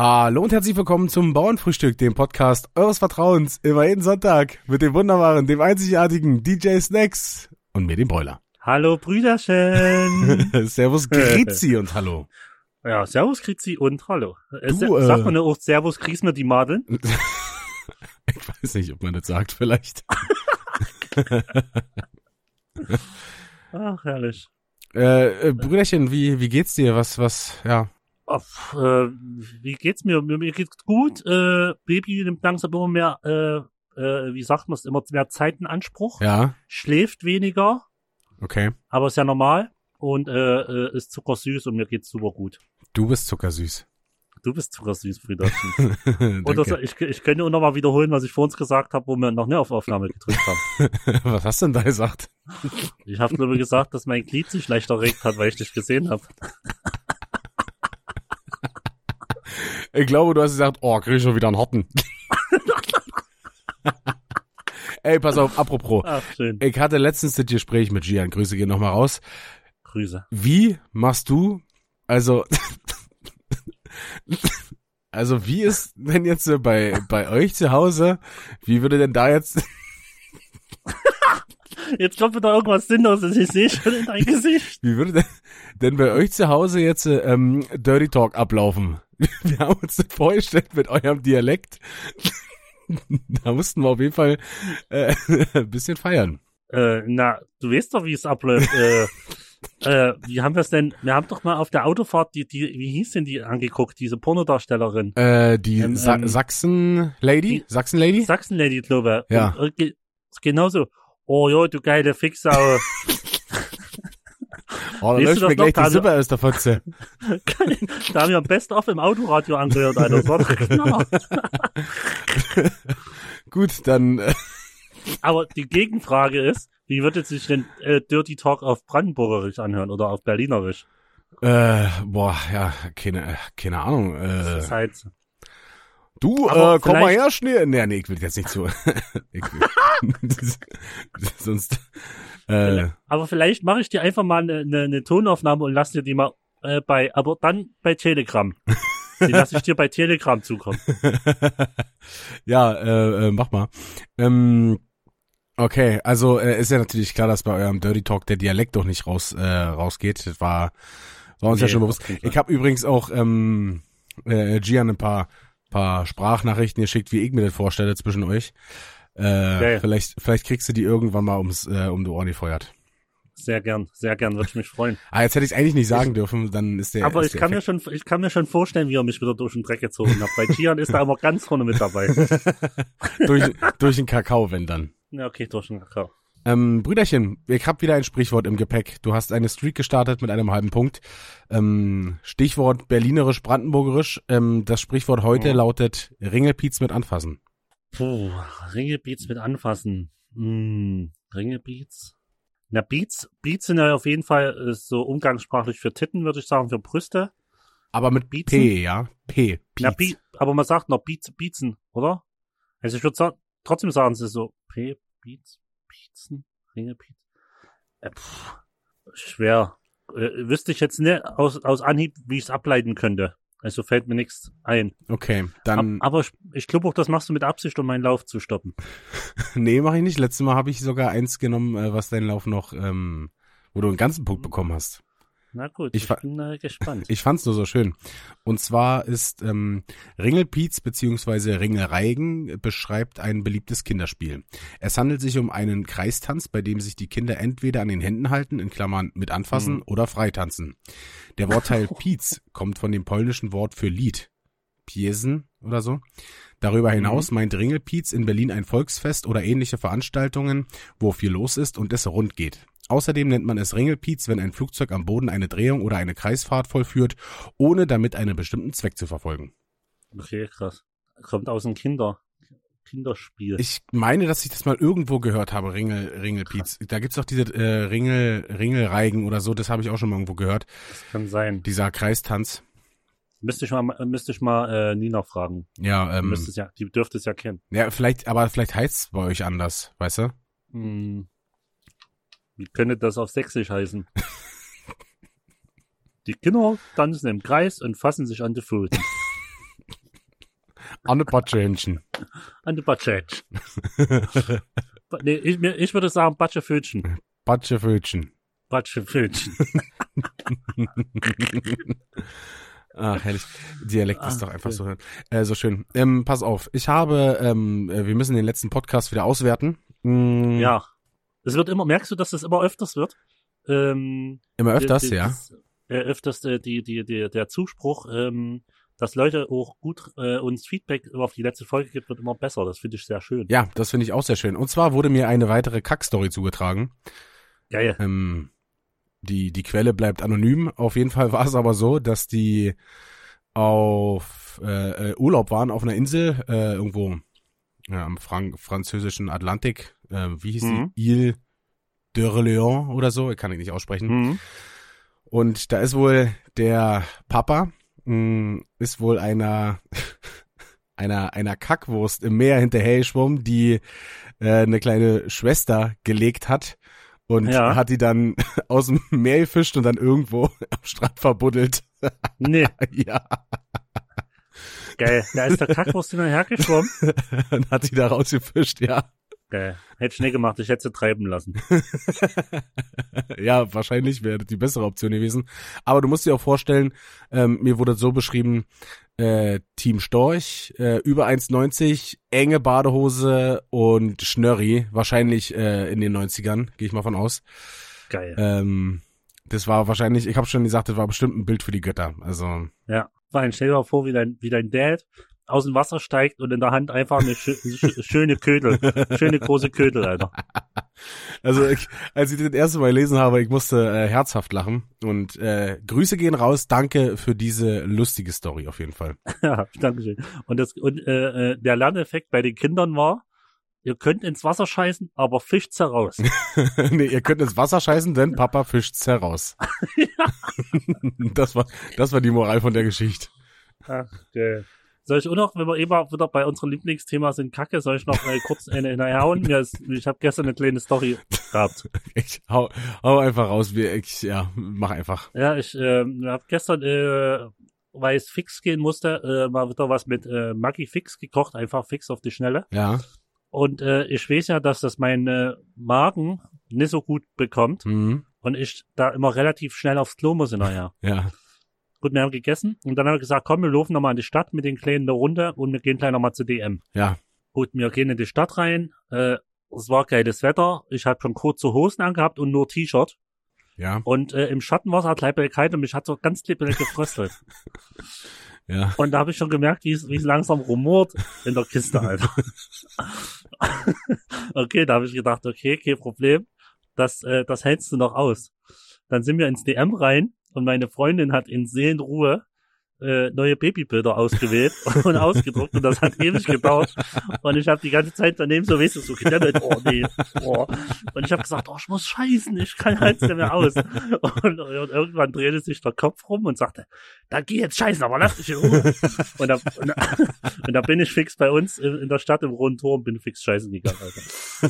Hallo und herzlich willkommen zum Bauernfrühstück, dem Podcast eures Vertrauens, immer jeden Sonntag mit dem wunderbaren, dem einzigartigen DJ Snacks und mir, dem Broiler. Hallo Brüderchen. servus Grizi und hallo. Ja, servus Grizi und hallo. Äh, Du, äh, Sagt man ja auch servus grüß mir die Madeln? Ich weiß nicht, ob man das sagt, vielleicht. Ach, herrlich. Äh, äh, Brüderchen, wie, wie geht's dir? Was, was, ja. Ach, äh, wie geht's mir? Mir, geht's gut. Äh, Baby nimmt langsam immer mehr, äh, äh, wie sagt man es, immer mehr Zeit in Anspruch. Ja, Schläft weniger, okay. aber ist ja normal. Und äh, äh, ist zuckersüß und mir geht's super gut. Du bist zuckersüß. Du bist zuckersüß, Brüderchen. Oder so, ich, ich könnte auch noch mal wiederholen, was ich vor uns gesagt habe, wo wir noch nicht auf Aufnahme gedrückt haben. Was hast du denn da gesagt? Ich habe nur gesagt, dass mein Glied sich leicht erregt hat, weil ich dich gesehen habe. Ich glaube, du hast gesagt, oh, krieg ich schon wieder einen Hotten. Ey, pass auf, apropos. Ach, schön. Ich hatte letztens das Gespräch mit Gian. Grüße gehen nochmal raus. Grüße. Wie machst du, also, also wie ist denn jetzt bei, bei euch zu Hause, wie würde denn da jetzt, Jetzt kommt wieder irgendwas Sinnloses. Ich sehe schon in dein Gesicht. wie würde denn, denn bei euch zu Hause jetzt äh, ähm, Dirty Talk ablaufen? Wir haben uns das vorgestellt mit eurem Dialekt. da mussten wir auf jeden Fall äh, ein bisschen feiern. Äh, na, du weißt doch, wie es abläuft. äh, äh, wie haben wir es denn? Wir haben doch mal auf der Autofahrt die, die, wie hieß denn die angeguckt, diese Pornodarstellerin? Äh, die Ähm, Sa ähm, Sachsen Lady? die- Sachsen Lady? Sachsenlady, glaube ich. Ja. Und, äh, ge- genauso. Oh ja, du geile Fixsau. Oh, da löscht mir das gleich die Suppe aus der Fotze. da haben wir am besten auf im Autoradio angehört, Alter. Das Knaller. Gut, dann, äh, Aber die Gegenfrage ist, wie würde sich denn äh, Dirty Talk auf Brandenburgerisch anhören oder auf Berlinerisch? äh, boah, ja, keine, äh, keine Ahnung. Das Äh, ist halt, du, Aber äh, komm mal her, Schnee. Nee, nee, ich will jetzt nicht zu. ich, sonst, äh, aber vielleicht mache ich dir einfach mal eine, eine, eine Tonaufnahme und lass dir die mal äh, bei, aber dann bei Telegram. Die lasse ich dir bei Telegram zukommen. ja, äh, äh, mach mal. Ähm, okay, also äh, ist ja natürlich klar, dass bei eurem Dirty Talk der Dialekt doch nicht raus äh, rausgeht. Das war, war uns ja Nee, schon auf bewusst. Ich habe übrigens auch ähm, äh, Gian ein paar paar Sprachnachrichten geschickt, wie ich mir das vorstelle zwischen euch. Äh, ja. Vielleicht vielleicht kriegst du die irgendwann mal ums äh, um die Ohren gefeuert. Sehr gern, sehr gern, würde ich mich freuen. Ah, jetzt hätte ich es eigentlich nicht sagen dürfen, dann ist der. Aber ist ich der kann mir Effekt- schon, ich kann mir schon vorstellen, wie er mich wieder durch den Dreck gezogen hat. Bei Gian ist er immer ganz vorne mit dabei. durch, durch den Kakao, wenn dann. Ja, okay, durch den Kakao. Ähm, Brüderchen, ich hab wieder ein Sprichwort im Gepäck. Du hast eine Streak gestartet mit einem halben Punkt. Ähm, Stichwort Berlinerisch-Brandenburgerisch. Ähm, das Sprichwort heute Ja. lautet Ringelpiez mit anfassen. Puh, Ringelbeats mit anfassen. Hm, Ringelbeats. Na, Beats, Beats sind ja auf jeden Fall äh, so umgangssprachlich für Titten, würde ich sagen, für Brüste. Aber mit Biezen? P, ja? P. Na, Piez. Be aber man sagt noch Beats, Beatsen, oder? Also ich würde sagen, trotzdem sagen sie so, P, Beats, Beatsen, Ringelbeats. Äh, pff, schwer. Äh, wüsste ich jetzt nicht aus, aus Anhieb, wie ich es ableiten könnte. Also fällt mir nichts ein. Okay, dann. aber ich, ich glaube auch, das machst du mit Absicht, um meinen Lauf zu stoppen. nee, mache ich nicht. Letztes Mal habe ich sogar eins genommen, äh, was dein Lauf noch, ähm, wo du einen ganzen Punkt bekommen hast. Na gut, Ich ich, bin äh, gespannt. Ich fand's nur so schön. Und zwar ist ähm, Ringelpiez beziehungsweise Ringelreigen beschreibt ein beliebtes Kinderspiel. Es handelt sich um einen Kreistanz, bei dem sich die Kinder entweder an den Händen halten, in Klammern mit anfassen, Mhm. oder freitanzen. Der Wortteil Piez kommt von dem polnischen Wort für Lied. Piesen oder so. Darüber hinaus meint Ringelpiez in Berlin ein Volksfest oder ähnliche Veranstaltungen, wo viel los ist und es rund geht. Außerdem nennt man es Ringelpiez, wenn ein Flugzeug am Boden eine Drehung oder eine Kreisfahrt vollführt, ohne damit einen bestimmten Zweck zu verfolgen. Okay, krass. Kommt aus einem Kinder, Kinderspiel. Ich meine, dass ich das mal irgendwo gehört habe, Ringel, Ringelpiez. Da gibt's doch diese äh, Ringel, Ringelreigen oder so, das habe ich auch schon mal irgendwo gehört. das kann sein. Dieser Kreistanz. Müsste ich mal, müsste ich mal äh, Nina fragen. Ja, ähm, Müsste es ja, die dürfte es ja kennen. ja, vielleicht, aber vielleicht heißt's bei euch anders, weißt du? Hm. Wie könnte das auf Sächsisch heißen? die Kinder tanzen im Kreis und fassen sich an die Pfoten. Anne Batschehähnchen. Anne Batschehähnchen. nee, ich, ich würde sagen Batschefötchen. Batschefötchen. Batschefötchen. Ach, herrlich. Dialekt ist doch einfach so, äh, so schön. Ähm, pass auf, ich habe, ähm, wir müssen den letzten Podcast wieder auswerten. Mm. Ja. Es wird immer, merkst du, dass es immer öfters wird? Ähm, immer öfters, die, die, ja. äh, öfters äh, die, die, die, der Zuspruch, ähm, dass Leute auch gut äh, uns Feedback auf die letzte Folge gibt, wird immer besser. Das finde ich sehr schön. Ja, das finde ich auch sehr schön. Und zwar wurde mir eine weitere Kackstory zugetragen. Geil. Ähm, die, die Quelle bleibt anonym. Auf jeden Fall war es aber so, dass die auf äh, äh, Urlaub waren auf einer Insel, äh, irgendwo ja, am Frank französischen Atlantik. Äh, wie hieß mhm. die? Ile d'Orléans oder so, kann ich nicht aussprechen. Mhm. Und da ist wohl der Papa, mh, hm, ist wohl einer, einer, einer Kackwurst im Meer hinterher geschwommen, die äh, eine kleine Schwester gelegt hat und ja. hat die dann aus dem Meer gefischt und dann irgendwo am Strand verbuddelt. Nee. ja. Geil. Da ist der Kackwurst hinterhergeschwommen. und hat die da rausgefischt, ja. Geil. Hätte ich nicht gemacht, ich hätte sie treiben lassen. ja, wahrscheinlich wäre die bessere Option gewesen. Aber du musst dir auch vorstellen, ähm, mir wurde so beschrieben, äh, Team Storch, äh, über 1,90, enge Badehose und Schnörri, wahrscheinlich äh, in den 90ern, gehe ich mal von aus. Geil. Ähm, das war wahrscheinlich, ich habe schon gesagt, das war bestimmt ein Bild für die Götter. Also. Ja, Fein, stell dir mal vor, wie dein, wie dein Dad aus dem Wasser steigt und in der Hand einfach eine schö schöne Ködel, schöne große Ködel, Alter. Also ich, als ich das erste Mal gelesen habe, ich musste äh, herzhaft lachen und äh, Grüße gehen raus. Danke für diese lustige Story auf jeden Fall. ja, danke schön. Und das und äh, äh, der Lerneffekt bei den Kindern war, ihr könnt ins Wasser scheißen, aber fischt's heraus. nee, ihr könnt ins Wasser scheißen, denn Papa fischt's heraus. das war das war die Moral von der Geschichte. Ach, okay. Soll ich auch noch, wenn wir eben wieder bei unserem Lieblingsthema sind, Kacke, soll ich noch äh, kurz eine hinterherhauen? Mir ist, ich habe gestern eine kleine Story gehabt. ich hau, hau einfach raus, wie ich, ja, mach einfach. Ja, ich äh, habe gestern, äh, weil es fix gehen musste, äh, mal wieder was mit äh, Maggi Fix gekocht, einfach fix auf die Schnelle. Ja. Und äh, ich weiß ja, dass das mein äh, Magen nicht so gut bekommt mhm. und ich da immer relativ schnell aufs Klo muss hinterher. Ja. Gut, wir haben gegessen und dann haben wir gesagt, komm, wir laufen nochmal in die Stadt mit den Kleinen da runter und wir gehen gleich nochmal zu DM. Ja. Gut, wir gehen in die Stadt rein. Äh, es war geiles Wetter. Ich habe schon kurze Hosen angehabt und nur T-Shirt. Ja. Und äh, im Schatten war es halt leider kalt und mich hat so ganz klippelig gefröstelt. ja. Und da habe ich schon gemerkt, wie es langsam rumort in der Kiste, Alter. okay, da habe ich gedacht, okay, kein Problem. Das, äh, das hältst du noch aus. Dann sind wir ins DM rein und meine Freundin hat in Seelenruhe äh, neue Babybilder ausgewählt und ausgedruckt und das hat ewig gedauert. Und ich habe die ganze Zeit daneben so, weißt du, so geknallt, oh nee, oh. Und ich habe gesagt, oh, ich muss scheißen, ich kann halt nicht mehr aus. Und, und, irgendwann drehte sich der Kopf rum und sagte, da geh jetzt scheißen, aber lass dich in Ruhe. Und da, und, und da bin ich fix bei uns in, in der Stadt im Roten und bin fix scheißen gegangen, Alter.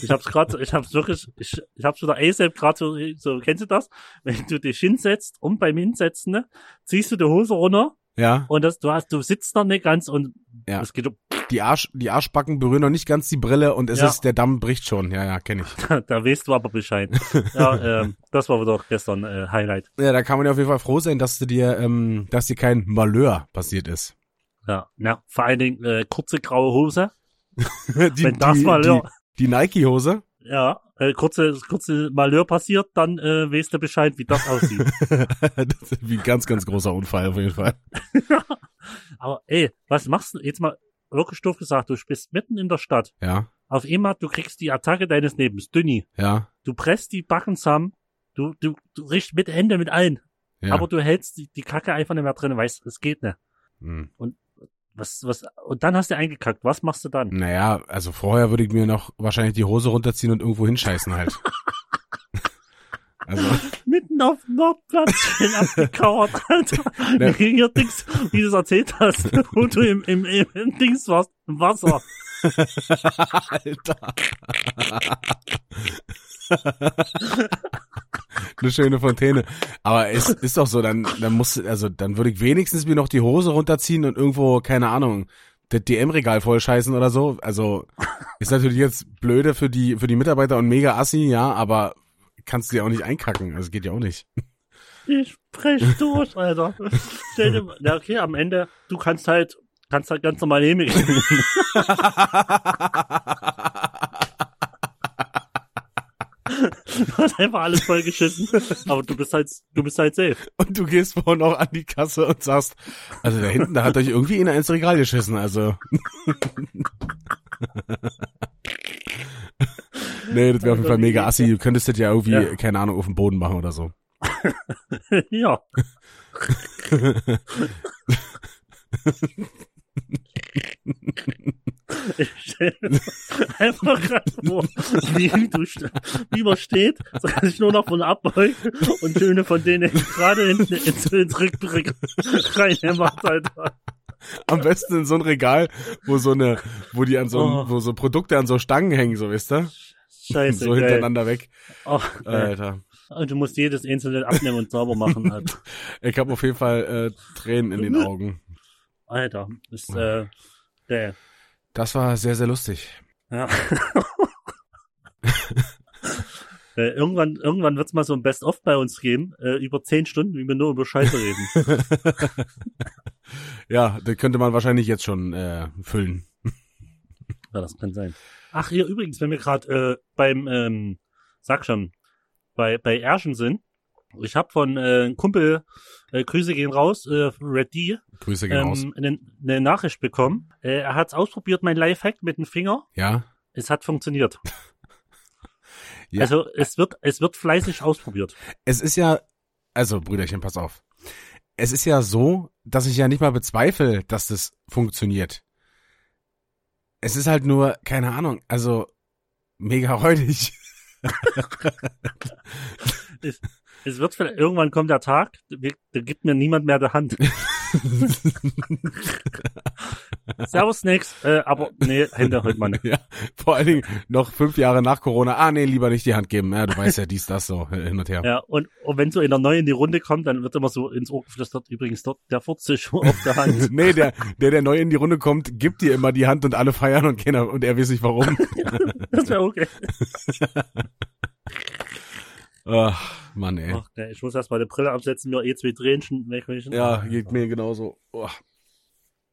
Ich hab's gerade, ich hab's wirklich, ich, ich hab's wieder ASAP gerade so, so, kennst du das? Wenn du dich hinsetzt und beim Hinsetzen, ne, ziehst du die Hose runter ja. Und das, du hast, du sitzt da nicht ganz und ja. es geht um. Die Arsch, die Arschbacken berühren noch nicht ganz die Brille und es ja. ist, der Damm bricht schon. Ja, ja, kenne ich. da, weißt du aber Bescheid. ja, ähm, das war doch gestern äh, Highlight. Ja, da kann man ja auf jeden Fall froh sein, dass du dir, ähm, dass dir kein Malheur passiert ist. Ja, ja, vor allen Dingen äh, kurze graue Hose. die, Wenn das die, Malheur. Die, die Nike-Hose. Ja, äh, kurze, kurze Malheur passiert, dann äh, weißt du Bescheid, wie das aussieht. das ist wie ein ganz, ganz großer Unfall auf jeden Fall. Aber ey, was machst du jetzt mal wirklich doof gesagt, du bist mitten in der Stadt. Ja. Auf einmal, du kriegst die Attacke deines Lebens, Dünni. Ja. Du presst die Backen zusammen, du, du, du riechst mit Hände mit allen. Ja. Aber du hältst die, die Kacke einfach nicht mehr drin, weißt, es geht nicht. Hm. Und was, was, und dann hast du eingekackt. Was machst du dann? Naja, also vorher würde ich mir noch wahrscheinlich die Hose runterziehen und irgendwo hinscheißen halt. also. Mitten auf dem Nordplatz, schön abgekauert, Alter. Ne. Hier Dings, wie du es erzählt hast, wo du im, im, im Dings warst, im Wasser. Alter. eine schöne Fontäne. Aber es ist doch so, dann, dann muss, also dann würde ich wenigstens mir noch die Hose runterziehen und irgendwo, keine Ahnung, das DM-Regal vollscheißen oder so. Also ist natürlich jetzt blöde für die für die Mitarbeiter und mega assi, ja, aber kannst du ja auch nicht einkacken. Also geht ja auch nicht. Ich brech durch, Alter. Dir, ja, okay, am Ende, du kannst halt, kannst halt ganz normal nehmen. Du hast einfach alles vollgeschissen. Aber du bist halt, du bist halt safe. Und du gehst vorhin auch an die Kasse und sagst, also da hinten, da hat euch irgendwie einer ins Regal geschissen, also. nee, das wäre auf jeden Fall mega assi. Du könntest das ja irgendwie, Ja. keine Ahnung, auf dem Boden machen oder so. ja. Ich stell mir einfach gerade vor, wie, du, man steht, so kann ich nur noch von abbeugen und schöne von denen gerade hinten ins, Rückblick reinhämmert, Alter. Am besten in so ein Regal, wo so eine, wo die an so, Oh. wo so Produkte an so Stangen hängen, so wisst ihr? Scheiße, so geil. hintereinander weg. Oh, geil. Alter. Und du musst jedes einzelne abnehmen und sauber machen. Halt. Ich habe auf jeden Fall äh, Tränen in den Augen. Alter, ist äh, geil. Das war sehr, sehr lustig. Ja. äh, irgendwann irgendwann wird's mal so ein Best-of bei uns geben, äh, über zehn Stunden, wie wir nur über Scheiße reden. ja, das könnte man wahrscheinlich jetzt schon äh, füllen. ja, das kann sein. Ach, hier übrigens, wenn wir gerade äh, beim, ähm, sag schon, bei, bei Erschen sind, ich habe von äh, einem Kumpel, äh, Grüße gehen raus, äh, Red D, Grüße gehen raus. ähm, eine, eine Nachricht bekommen. Äh, er hat's ausprobiert, mein Lifehack mit dem Finger. Ja. Es hat funktioniert. Ja. Also es wird, es wird fleißig ausprobiert. Es ist ja, also Brüderchen, pass auf. Es ist ja so, dass ich ja nicht mal bezweifle, dass das funktioniert. Es ist halt nur, keine Ahnung, also mega räudig. Es wird vielleicht, irgendwann kommt der Tag, da gibt mir niemand mehr die Hand. Servus, nix. Äh, aber nee, Hände heute mal nicht. ja, vor allen Dingen noch fünf Jahre nach Corona. Ah, nee, lieber nicht die Hand geben. Ja, du weißt ja, dies, das so, hin und her. Ja, und, und wenn so einer neu in die Runde kommt, dann wird immer so ins Ohr geflüstert, übrigens dort, der furzt sich schon auf der Hand. nee, der, der, der neu in die Runde kommt, gibt dir immer die Hand und alle feiern und keiner, und er weiß nicht warum. Das wäre okay. Ach, Mann, ey. Ach, nee, ich muss erst mal die Brille absetzen, mir eh zwei Tränchen wegwischen. Ja, geht mir genauso. Oh.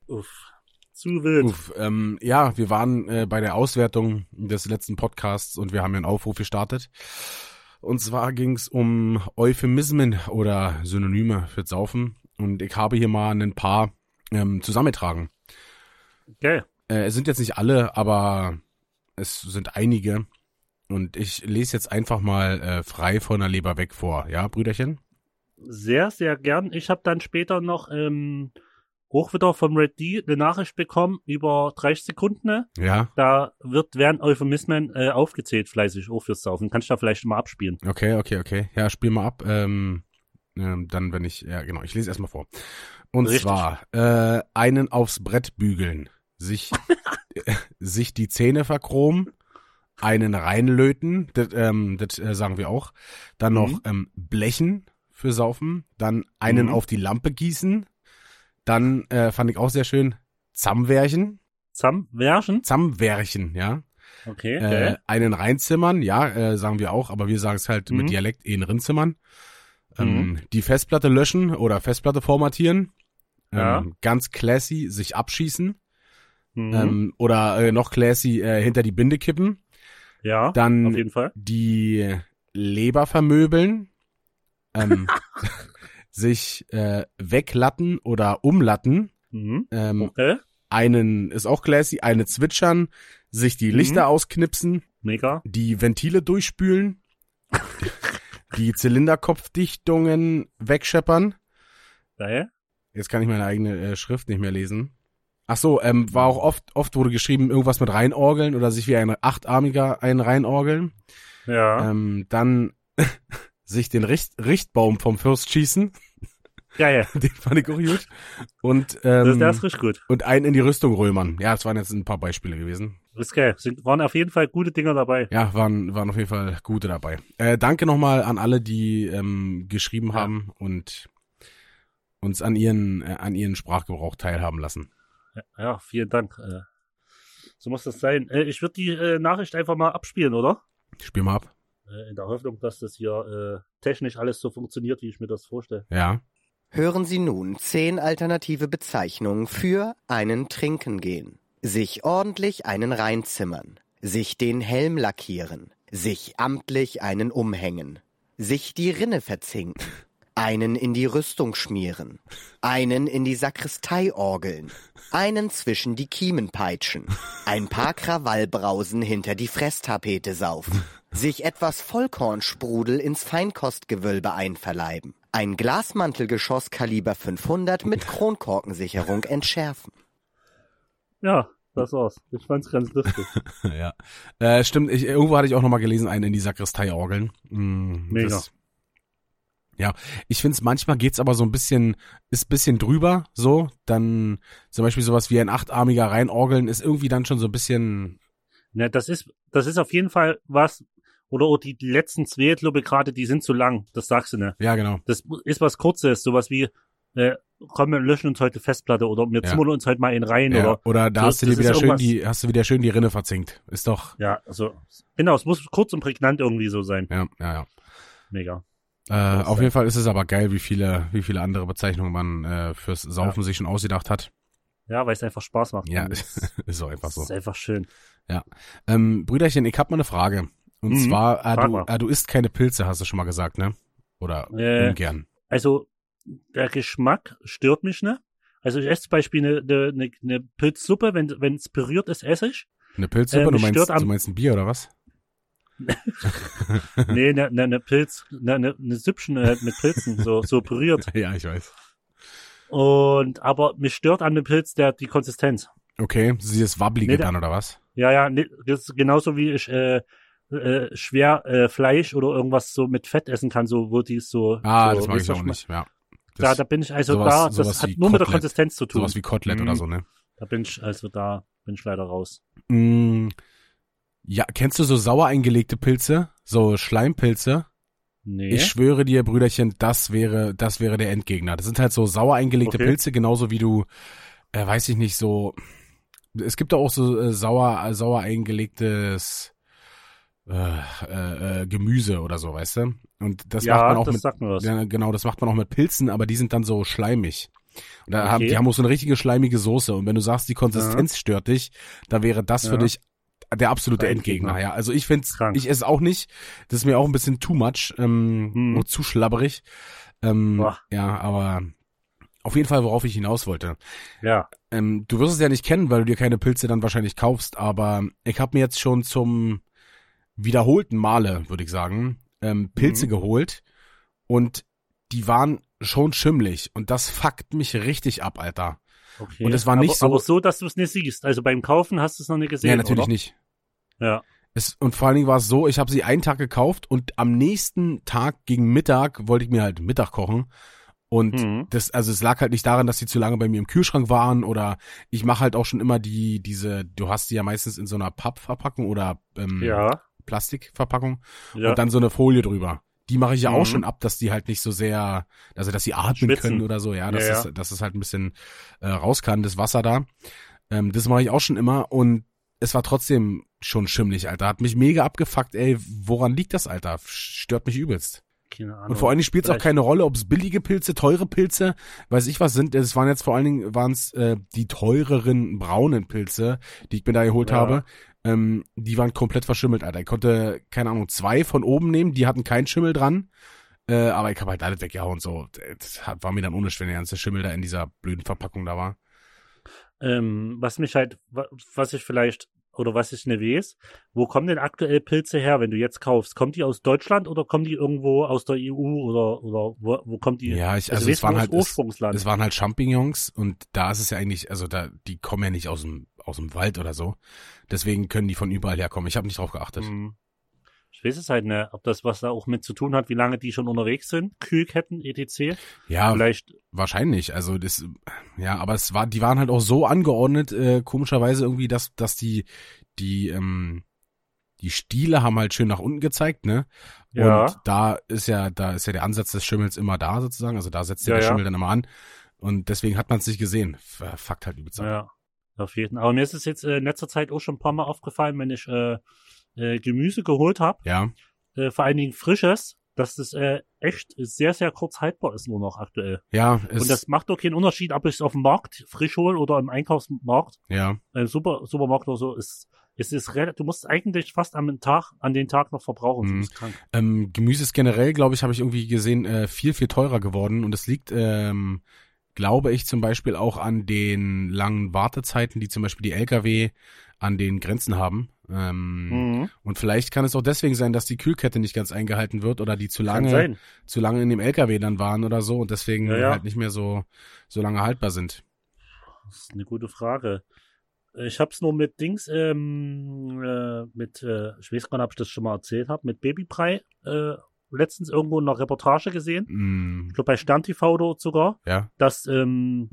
Uff. Zu wild. Uff, ähm, ja, wir waren äh, bei der Auswertung des letzten Podcasts und wir haben einen Aufruf gestartet. Und zwar ging's um Euphemismen oder Synonyme für Saufen. Und ich habe hier mal ein paar ähm, zusammengetragen. Geil. Äh, es sind jetzt nicht alle, aber es sind einige. Und ich lese jetzt einfach mal äh, frei von der Leber weg vor. Ja, Brüderchen? Sehr, sehr gern. Ich habe dann später noch ähm, auch wieder vom Red D eine Nachricht bekommen über 30 Sekunden. ne? Ja, Da wird, werden Euphemismen äh, aufgezählt, fleißig, auch fürs Saufen. Kannst du da vielleicht mal abspielen? okay, okay, okay. Ja, spiel mal ab. Ähm, ähm, dann, wenn ich, ja genau, ich lese erstmal vor. Und Richtig. zwar, äh, einen aufs Brett bügeln, sich, sich die Zähne verchromen, einen reinlöten, das, ähm, das äh, sagen wir auch. Dann noch Mhm. ähm, blechen für Saufen, dann einen Mhm. auf die Lampe gießen, dann äh, fand ich auch sehr schön, Zammwerchen, Zusammenwerfen? Zammwerchen, ja. Okay, Äh, geil. einen reinzimmern, ja, äh, sagen wir auch, aber wir sagen es halt Mhm. mit Dialekt eh rinzimmern. Ähm, Die Festplatte löschen oder Festplatte formatieren. Ähm, Ja. Ganz classy, sich abschießen. Mhm. Ähm, oder äh, noch classy, äh, hinter die Binde kippen. Ja, dann- auf jeden Fall. Die Leber vermöbeln. Ähm, sich äh, weglatten oder umlatten. Mhm. Ähm, Okay, Einen ist auch classy, eine zwitschern, sich die Mhm. Lichter ausknipsen. mega. die Ventile durchspülen, die Zylinderkopfdichtungen wegscheppern. Geil. Jetzt kann ich meine eigene äh, Schrift nicht mehr lesen. Ach so, ähm, war auch oft, oft wurde geschrieben, irgendwas mit reinorgeln oder sich wie ein achtarmiger ein reinorgeln. Ja, Ähm, dann sich den Richt, Richtbaum vom Fürst schießen. geil. Den fand ich auch gut. Und, Das, ähm, das ist richtig gut. und einen in die Rüstung römern. Ja, das waren jetzt ein paar Beispiele gewesen. Das ist geil. Sind, waren auf jeden Fall gute Dinger dabei. Ja, waren, waren auf jeden Fall gute dabei. Äh, danke nochmal an alle, die ähm, geschrieben Ja. haben und uns an ihren, äh, an ihren Sprachgebrauch teilhaben lassen. Ja, vielen Dank. Äh, so muss das sein. Äh, ich würde die äh, Nachricht einfach mal abspielen, oder? Spiel mal ab. In der Hoffnung, dass das hier technisch alles so funktioniert, wie ich mir das vorstelle. Ja. Hören Sie nun zehn alternative Bezeichnungen für einen Trinken gehen. Sich ordentlich einen reinzimmern. Sich den Helm lackieren. Sich amtlich einen umhängen. Sich die Rinne verzinken. Einen in die Rüstung schmieren. Einen in die Sakristei orgeln. Einen zwischen die Kiemen peitschen. Ein paar Krawallbrausen hinter die Fresstapete saufen. Sich etwas Vollkornsprudel ins Feinkostgewölbe einverleiben. Ein Glasmantelgeschoss Kaliber 500 mit Kronkorkensicherung entschärfen. Ja, das war's. Ich fand's ganz lustig. ja. Äh, stimmt, ich, irgendwo hatte ich auch nochmal gelesen, einen in die Sakristei orgeln. Mm, Mega. Das, ja, ich finde es manchmal geht's aber so ein bisschen, ist bisschen drüber, so, dann zum Beispiel sowas wie ein achtarmiger reinorgeln ist irgendwie dann schon so ein bisschen, Ne, das ist, das ist auf jeden Fall was, oder auch die, letzten zwei, gerade, die sind zu lang. Das sagst du, ne? ja genau, Das ist was Kurzes, sowas wie, äh, komm, wir löschen uns heute Festplatte oder wir Ja. zimmern uns heute mal in rein ja, oder, oder da so- hast du dir wieder schön die, hast du wieder schön die Rinne verzinkt, ist doch, ja, also, genau, es muss kurz und prägnant irgendwie so sein. ja, ja, ja. Mega. Äh, auf ist- jeden Fall ist es aber geil, wie viele, wie viele andere Bezeichnungen man äh, fürs Saufen sich schon ausgedacht hat. Ja, weil es einfach Spaß macht. Ja, es ist auch einfach so. ist einfach schön. Ähm, Brüderchen, ich hab mal eine Frage. Und Mhm, zwar, äh, du, äh, du isst keine Pilze, hast du schon mal gesagt, ne? Oder Äh, ungern. Also, der Geschmack stört mich, ne? Also, ich esse zum Beispiel eine, eine, eine, Pilzsuppe, wenn es berührt ist, esse ich. Eine Pilzsuppe? äh, du, meinst, am- du meinst ein Bier oder was? nee, eine, eine, eine Pilz, eine, eine, eine Süppchen äh, mit Pilzen, so, so berührt. ja, ich weiß. Und, aber mich stört an dem Pilz der, die Konsistenz. Okay, sie ist wabblige Nee, da- dann oder was? Ja, ja, nee, das ist genauso wie ich, äh, äh, schwer äh, Fleisch oder irgendwas so mit Fett essen kann, so wo die so. Ah, so, das mag ich auch nicht, ja. Da, Das, da bin ich also sowas- da, das sowas hat nur mit der Kotelett. Konsistenz zu tun. sowas wie Kotelett Mhm. oder so, ne? Da bin ich, also da bin ich leider raus. Mm, ja, kennst du so sauer eingelegte Pilze? So Schleimpilze? Nee. Ich schwöre dir, Brüderchen, das wäre, das wäre der Endgegner. Das sind halt so sauer eingelegte Okay. Pilze, genauso wie du, äh, weiß ich nicht, so, es gibt da auch so äh, sauer, äh, sauer eingelegtes äh, äh, äh, Gemüse oder so, weißt du? Und das ja, macht man auch das mit, sagt mir was. ja, genau, das macht man auch mit Pilzen, aber die sind dann so schleimig. Und da haben, Okay. die haben auch so eine richtige schleimige Soße. Und wenn du sagst, die Konsistenz stört dich, dann wäre das für Ja. dich der absolute Endgegner. Endgegner. Ja, also ich find's, Krank. ich esse auch nicht. Das ist mir auch ein bisschen too much ähm, Hm. und zu schlabberig. Ähm, Boah. ja, aber auf jeden Fall, worauf ich hinaus wollte. Ja. Ähm, du wirst es ja nicht kennen, weil du dir keine Pilze dann wahrscheinlich kaufst, aber ich habe mir jetzt schon zum wiederholten Male, würde ich sagen, ähm, Pilze Mhm. geholt und die waren schon schimmlig und das fuckt mich richtig ab, Alter. Okay. Und es war nicht aber, so- Aber so, dass du es nicht siehst. Also beim Kaufen hast du es noch nicht gesehen. ja, natürlich oder? nicht. Ja. Es, und vor allen Dingen war es so, ich habe sie einen Tag gekauft und am nächsten Tag gegen Mittag wollte ich mir halt Mittag kochen. Und Mhm. das, also es lag halt nicht daran, dass sie zu lange bei mir im Kühlschrank waren oder ich mache halt auch schon immer die, diese, du hast die ja meistens in so einer Pappverpackung oder ähm, Ja. Plastikverpackung Ja. und dann so eine Folie drüber. Die mache ich ja auch Mhm. schon ab, dass die halt nicht so sehr, also dass sie atmen Schwitzen. können oder so, ja, dass, Ja, Es, ja. dass es halt ein bisschen äh, raus kann, das Wasser da. Ähm, das mache ich auch schon immer und es war trotzdem schon schimmlig, Alter. Hat mich mega abgefuckt, ey. Woran liegt das, Alter? Stört mich übelst. Keine Ahnung. Und vor allen Dingen spielt es auch keine Rolle, ob es billige Pilze, teure Pilze, weiß ich was sind. Es waren jetzt vor allen Dingen waren's, äh, die teureren braunen Pilze, die ich mir da geholt Ja. habe. Ähm, die waren komplett verschimmelt, Alter. Ich konnte, keine Ahnung, zwei von oben nehmen, die hatten keinen Schimmel dran. Äh, aber ich habe halt alles weggehauen. So, das hat- war mir dann unnötig, wenn der ganze Schimmel da in dieser blöden Verpackung da war. Ähm, was mich halt, wa- was ich vielleicht, oder was ich nicht weiß, wo kommen denn aktuell Pilze her, wenn du jetzt kaufst? Kommt die aus Deutschland oder kommen die irgendwo aus der EU oder, oder wo, wo kommt die? Ja, ich, also, weißt es waren halt, es, es waren halt Champignons und da ist es ja eigentlich, also da, die kommen ja nicht aus dem, aus dem Wald oder so. Deswegen können die von überall herkommen. Ich habe nicht drauf geachtet. Hm. Weiß es halt nicht, ob das was da auch mit zu tun hat, wie lange die schon unterwegs sind, Kühlketten, etc. Ja, Vielleicht, Wahrscheinlich, also das, ja, aber es war, die waren halt auch so angeordnet, äh, komischerweise irgendwie, dass, dass die, die, ähm, die Stiele haben halt schön nach unten gezeigt, ne? Und Ja. da ist ja, da ist ja der Ansatz des Schimmels immer da sozusagen, also da setzt ja, der ja. Schimmel dann immer an. Und deswegen hat man es nicht gesehen. Fuckt halt übelst ja. Auf jeden Fall. Aber mir ist es jetzt äh, in letzter Zeit auch schon ein paar Mal aufgefallen, wenn ich äh, äh, Gemüse geholt habe, Ja. äh, vor allen Dingen frisches, dass das äh, echt sehr, sehr kurz haltbar ist nur noch aktuell. Ja, es, Und das macht doch keinen Unterschied, ob ich es auf dem Markt frisch hole oder im Einkaufsmarkt, ja. im Super, Supermarkt oder so. Es, es ist du musst eigentlich fast am Tag, an den Tag noch verbrauchen. Mhm. Ist. Ähm, Gemüse ist generell, glaube ich, habe ich irgendwie gesehen, äh, viel, viel teurer geworden. Und es liegt, ähm, glaube ich, zum Beispiel auch an den langen Wartezeiten, die zum Beispiel die Lkw an den Grenzen haben. Ähm, Mhm. Und vielleicht kann es auch deswegen sein, dass die Kühlkette nicht ganz eingehalten wird oder die zu lange, zu lange in dem LKW dann waren oder so und deswegen Ja, ja. halt nicht mehr so, so lange haltbar sind. Das ist eine gute Frage. Ich hab's nur mit Dings, ähm, äh, mit, äh, ich weiß gar nicht, ob ich das schon mal erzählt habe, mit Babybrei äh, letztens irgendwo in einer Reportage gesehen. Mm, Ich glaube bei Stern TV dort sogar, ja, dass ähm,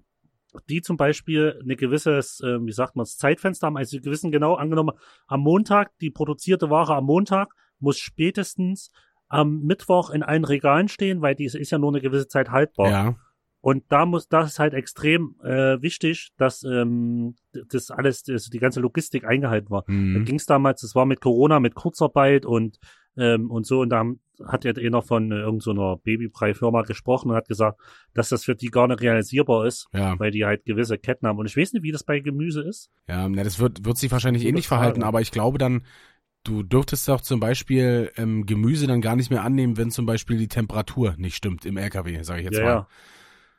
die zum Beispiel eine gewisses, äh, wie sagt man, Zeitfenster haben, also sie gewissen genau angenommen, am Montag, die produzierte Ware am Montag muss spätestens am Mittwoch in allen Regalen stehen, weil diese ist ja nur eine gewisse Zeit haltbar. ja, Und da muss, das ist halt extrem äh, wichtig, dass ähm, das alles, das, die ganze Logistik eingehalten war. Da mm, ging es damals, das war mit Corona, mit Kurzarbeit und ähm, und so. Und da haben- hat ja einer von äh, irgendeiner Babybrei-Firma gesprochen und hat gesagt, dass das für die gar nicht realisierbar ist, ja, weil die halt gewisse Ketten haben. Und ich weiß nicht, wie das bei Gemüse ist. ja, na, das wird, wird sich wahrscheinlich ähnlich verhalten, aber ich glaube dann, du dürftest doch zum Beispiel ähm, Gemüse dann gar nicht mehr annehmen, wenn zum Beispiel die Temperatur nicht stimmt im LKW, sage ich jetzt ja, mal. ja.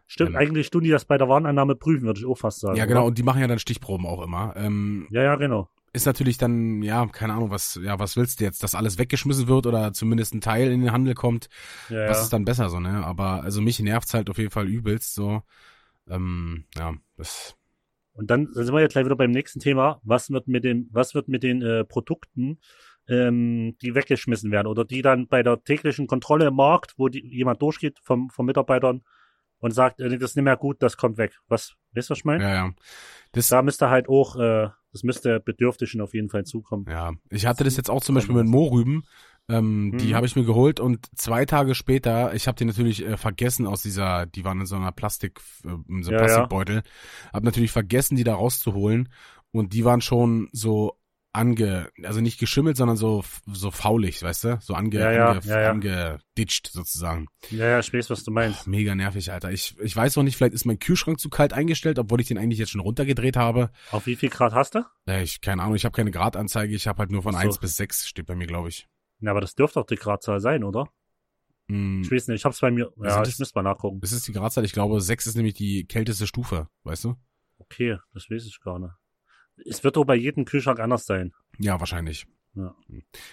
Stimmt, Ähm. eigentlich tun die das bei der Warenannahme prüfen, würde ich auch fast sagen. Ja, genau, oder? und die machen ja dann Stichproben auch immer. Ähm, Ja, ja, genau. Ist natürlich dann, ja, keine Ahnung, was, ja, was willst du jetzt, dass alles weggeschmissen wird oder zumindest ein Teil in den Handel kommt? Ja, Was ja. ist dann besser so, ne? Aber also mich nervt's halt auf jeden Fall übelst so. Ähm, ja, das, Und dann sind wir jetzt gleich wieder beim nächsten Thema. Was wird mit dem, was wird mit den äh, Produkten, ähm, die weggeschmissen werden oder die dann bei der täglichen Kontrolle im Markt, wo die, jemand durchgeht vom, vom Mitarbeitern und sagt, äh, das ist nicht mehr gut, das kommt weg. Was, weißt du, was ich meine? ja, ja. Das, Da müsste halt auch, äh, das müsste Bedürftigen auf jeden Fall zukommen. ja. Ich hatte das jetzt auch zum Beispiel mit Mohrrüben. Ähm, Die Mhm. habe ich mir geholt und zwei Tage später, ich habe die natürlich äh, vergessen aus dieser, die waren in so einer Plastik, äh, in so einem Ja, ja. Plastikbeutel. Hab natürlich vergessen, die da rauszuholen und die waren schon so ange, also nicht geschimmelt, sondern so so faulig, weißt du, so ange, Ja, ja, ange, ja, ja. angeditscht sozusagen. Ja, ja, ich weiß, was du meinst. Mega nervig, Alter. Ich, ich weiß noch nicht, vielleicht ist mein Kühlschrank zu kalt eingestellt, obwohl ich den eigentlich jetzt schon runtergedreht habe. Auf wie viel Grad hast du? Äh, Ich, keine Ahnung, ich habe keine Gradanzeige, ich habe halt nur von Ach so. 1 bis 6 steht bei mir, glaube ich. Ja, aber das dürfte doch die Gradzahl sein, oder? Hm, Ich weiß nicht, ich hab's bei mir, ja, das- ich müsste mal nachgucken. das ist die Gradzahl, ich glaube, 6 ist nämlich die kälteste Stufe, weißt du? Okay, das weiß ich gar nicht. Es wird doch bei jedem Kühlschrank anders sein. Ja, wahrscheinlich. Ja,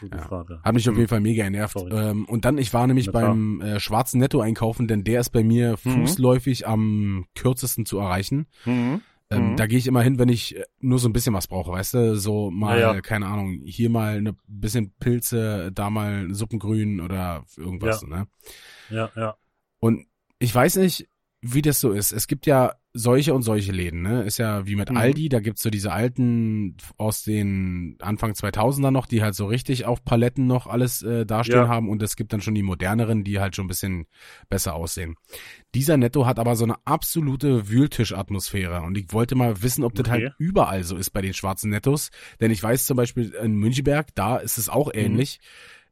gute Ja. Frage. Hat mich auf Hm. jeden Fall mega genervt. Ähm, und dann, ich war nämlich klar. beim äh, schwarzen Netto einkaufen, denn der ist bei mir Mhm. fußläufig am kürzesten zu erreichen. Mhm. Ähm, Mhm. Da gehe ich immer hin, wenn ich äh, nur so ein bisschen was brauche, weißt du? So mal, Ja, ja. keine Ahnung, hier mal eine bisschen Pilze, da mal Suppengrün oder irgendwas, Ja. ne? Ja, ja. Und ich weiß nicht, wie das so ist. Es gibt ja solche und solche Läden, ne? Ist ja wie mit Mhm. Aldi, da gibt's so diese alten aus den Anfang 2000er noch, die halt so richtig auf Paletten noch alles äh, dastehen Ja. haben und es gibt dann schon die moderneren, die halt schon ein bisschen besser aussehen. Dieser Netto hat aber so eine absolute Wühltischatmosphäre und ich wollte mal wissen, ob das Okay. halt überall so ist bei den schwarzen Nettos, denn ich weiß zum Beispiel in Müncheberg, da ist es auch ähnlich.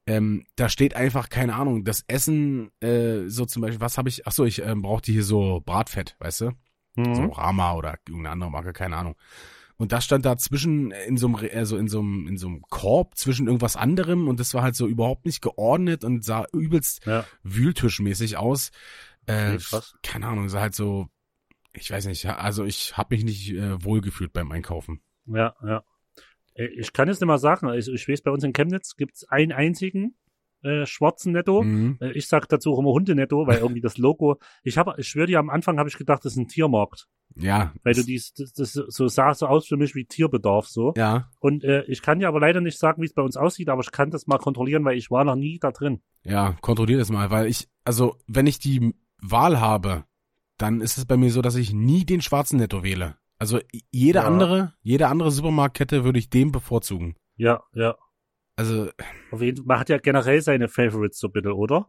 Ähm, da steht einfach, keine Ahnung, das Essen, äh, so zum Beispiel, was habe ich, ach so, ich ähm, brauchte hier so Bratfett, weißt du? Mhm. So Rama oder irgendeine andere Marke, keine Ahnung. Und das stand da zwischen, in so einem, also in so einem, in so einem Korb zwischen irgendwas anderem und das war halt so überhaupt nicht geordnet und sah übelst Ja, wühltischmäßig aus. Äh, keine Ahnung, sah halt so, ich weiß nicht, also ich habe mich nicht äh, wohlgefühlt beim Einkaufen. ja, ja. Äh, Ich kann es nicht mal sagen. Also ich weiß, bei uns in Chemnitz gibt's einen einzigen äh, schwarzen Netto. Mhm. Äh, Ich sag dazu auch immer Hundenetto, weil irgendwie das Logo. Ich habe, ich schwöre dir, am Anfang habe ich gedacht, das ist ein Tiermarkt, Ja. weil du das- dies, das, das so sah so aus für mich wie Tierbedarf so. Ja, Und äh, ich kann dir aber leider nicht sagen, wie es bei uns aussieht, aber ich kann das mal kontrollieren, weil ich war noch nie da drin. Ja, kontrollier das mal, weil ich, also wenn ich die Wahl habe, dann ist es bei mir so, dass ich nie den schwarzen Netto wähle. Also jede Ja. andere, jede andere Supermarktkette würde ich dem bevorzugen. Ja, ja. Also Auf jeden Fall. Man hat ja generell seine Favorites so bitte, oder?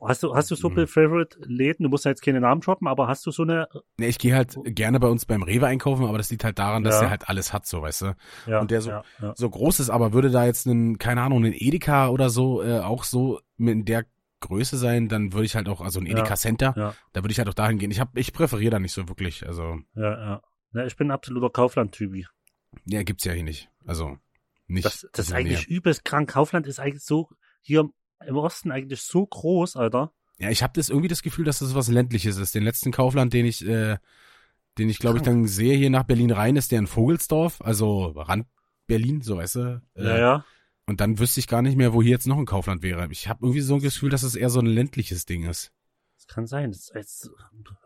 Hast du, hast du so viele Favorite-Läden? Du musst ja jetzt keine Namen droppen, aber hast du so eine, Nee, ich gehe halt gerne bei uns beim Rewe einkaufen, aber das liegt halt daran, dass Ja. der halt alles hat, so, weißt du. ja, Und der so- ja, ja. So groß ist, aber würde da jetzt einen, keine Ahnung, einen Edeka oder so, äh, auch so in der Größe sein, dann würde ich halt auch, also ein. Edeka Center, Ja. da würde ich halt auch dahin gehen. Ich hab, ich präferiere da nicht so wirklich, also, Ja, ja. Ja ich bin ein absoluter Kaufland-Typi. ja, gibt's ja hier nicht. Also, nicht. Das, das ist eigentlich Nähe. übelst krank. Kaufland ist eigentlich so, hier im Osten eigentlich so groß, Alter. Ja, ich habe das irgendwie das Gefühl, dass das was ländliches ist. Den letzten Kaufland, den ich, äh, den ich glaube ich dann sehe hier nach Berlin rein, ist der in Vogelsdorf, also Rand Berlin, so weißt du. Äh, Ja, ja. Und dann wüsste ich gar nicht mehr, wo hier jetzt noch ein Kaufland wäre. Ich habe irgendwie so ein Gefühl, dass es eher so ein ländliches Ding ist. Kann sein. Das ist jetzt,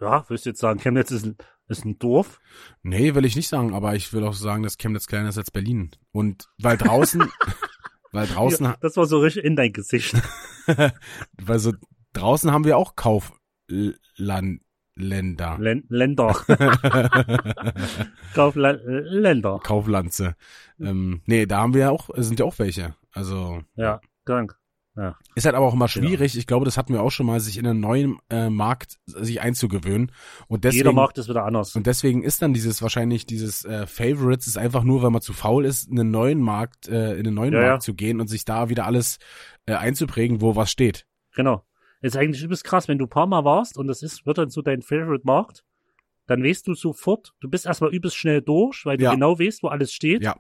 ja, willst du jetzt sagen, Chemnitz ist ein, ist ein Dorf? Nee, will ich nicht sagen, aber ich will auch sagen, dass Chemnitz kleiner ist als Berlin. Und weil draußen, weil draußen, Ja, das war so richtig in dein Gesicht. weil so draußen haben wir auch Kaufländer. Län- Länder. Kaufland, äh, Länder. Kauflandse. Ähm, nee, da haben wir ja auch, sind ja auch welche. Also Ja, krank. ist halt aber auch immer Genau. schwierig. Ich glaube, das hatten wir auch schon mal, sich in einen neuen äh, Markt sich einzugewöhnen. Und deswegen, Jeder Markt ist wieder anders. und deswegen ist dann dieses wahrscheinlich dieses äh, Favorites ist einfach nur, weil man zu faul ist, in einen neuen Markt, äh, in einen neuen Ja, Markt ja. zu gehen und sich da wieder alles äh, einzuprägen, wo was steht. Genau. Ist eigentlich übelst krass, wenn du ein paar Mal warst und das ist, wird dann so dein Favorite Markt, dann weißt du sofort, du bist erstmal übelst schnell durch, weil du Ja. genau weißt, wo alles steht. Ja.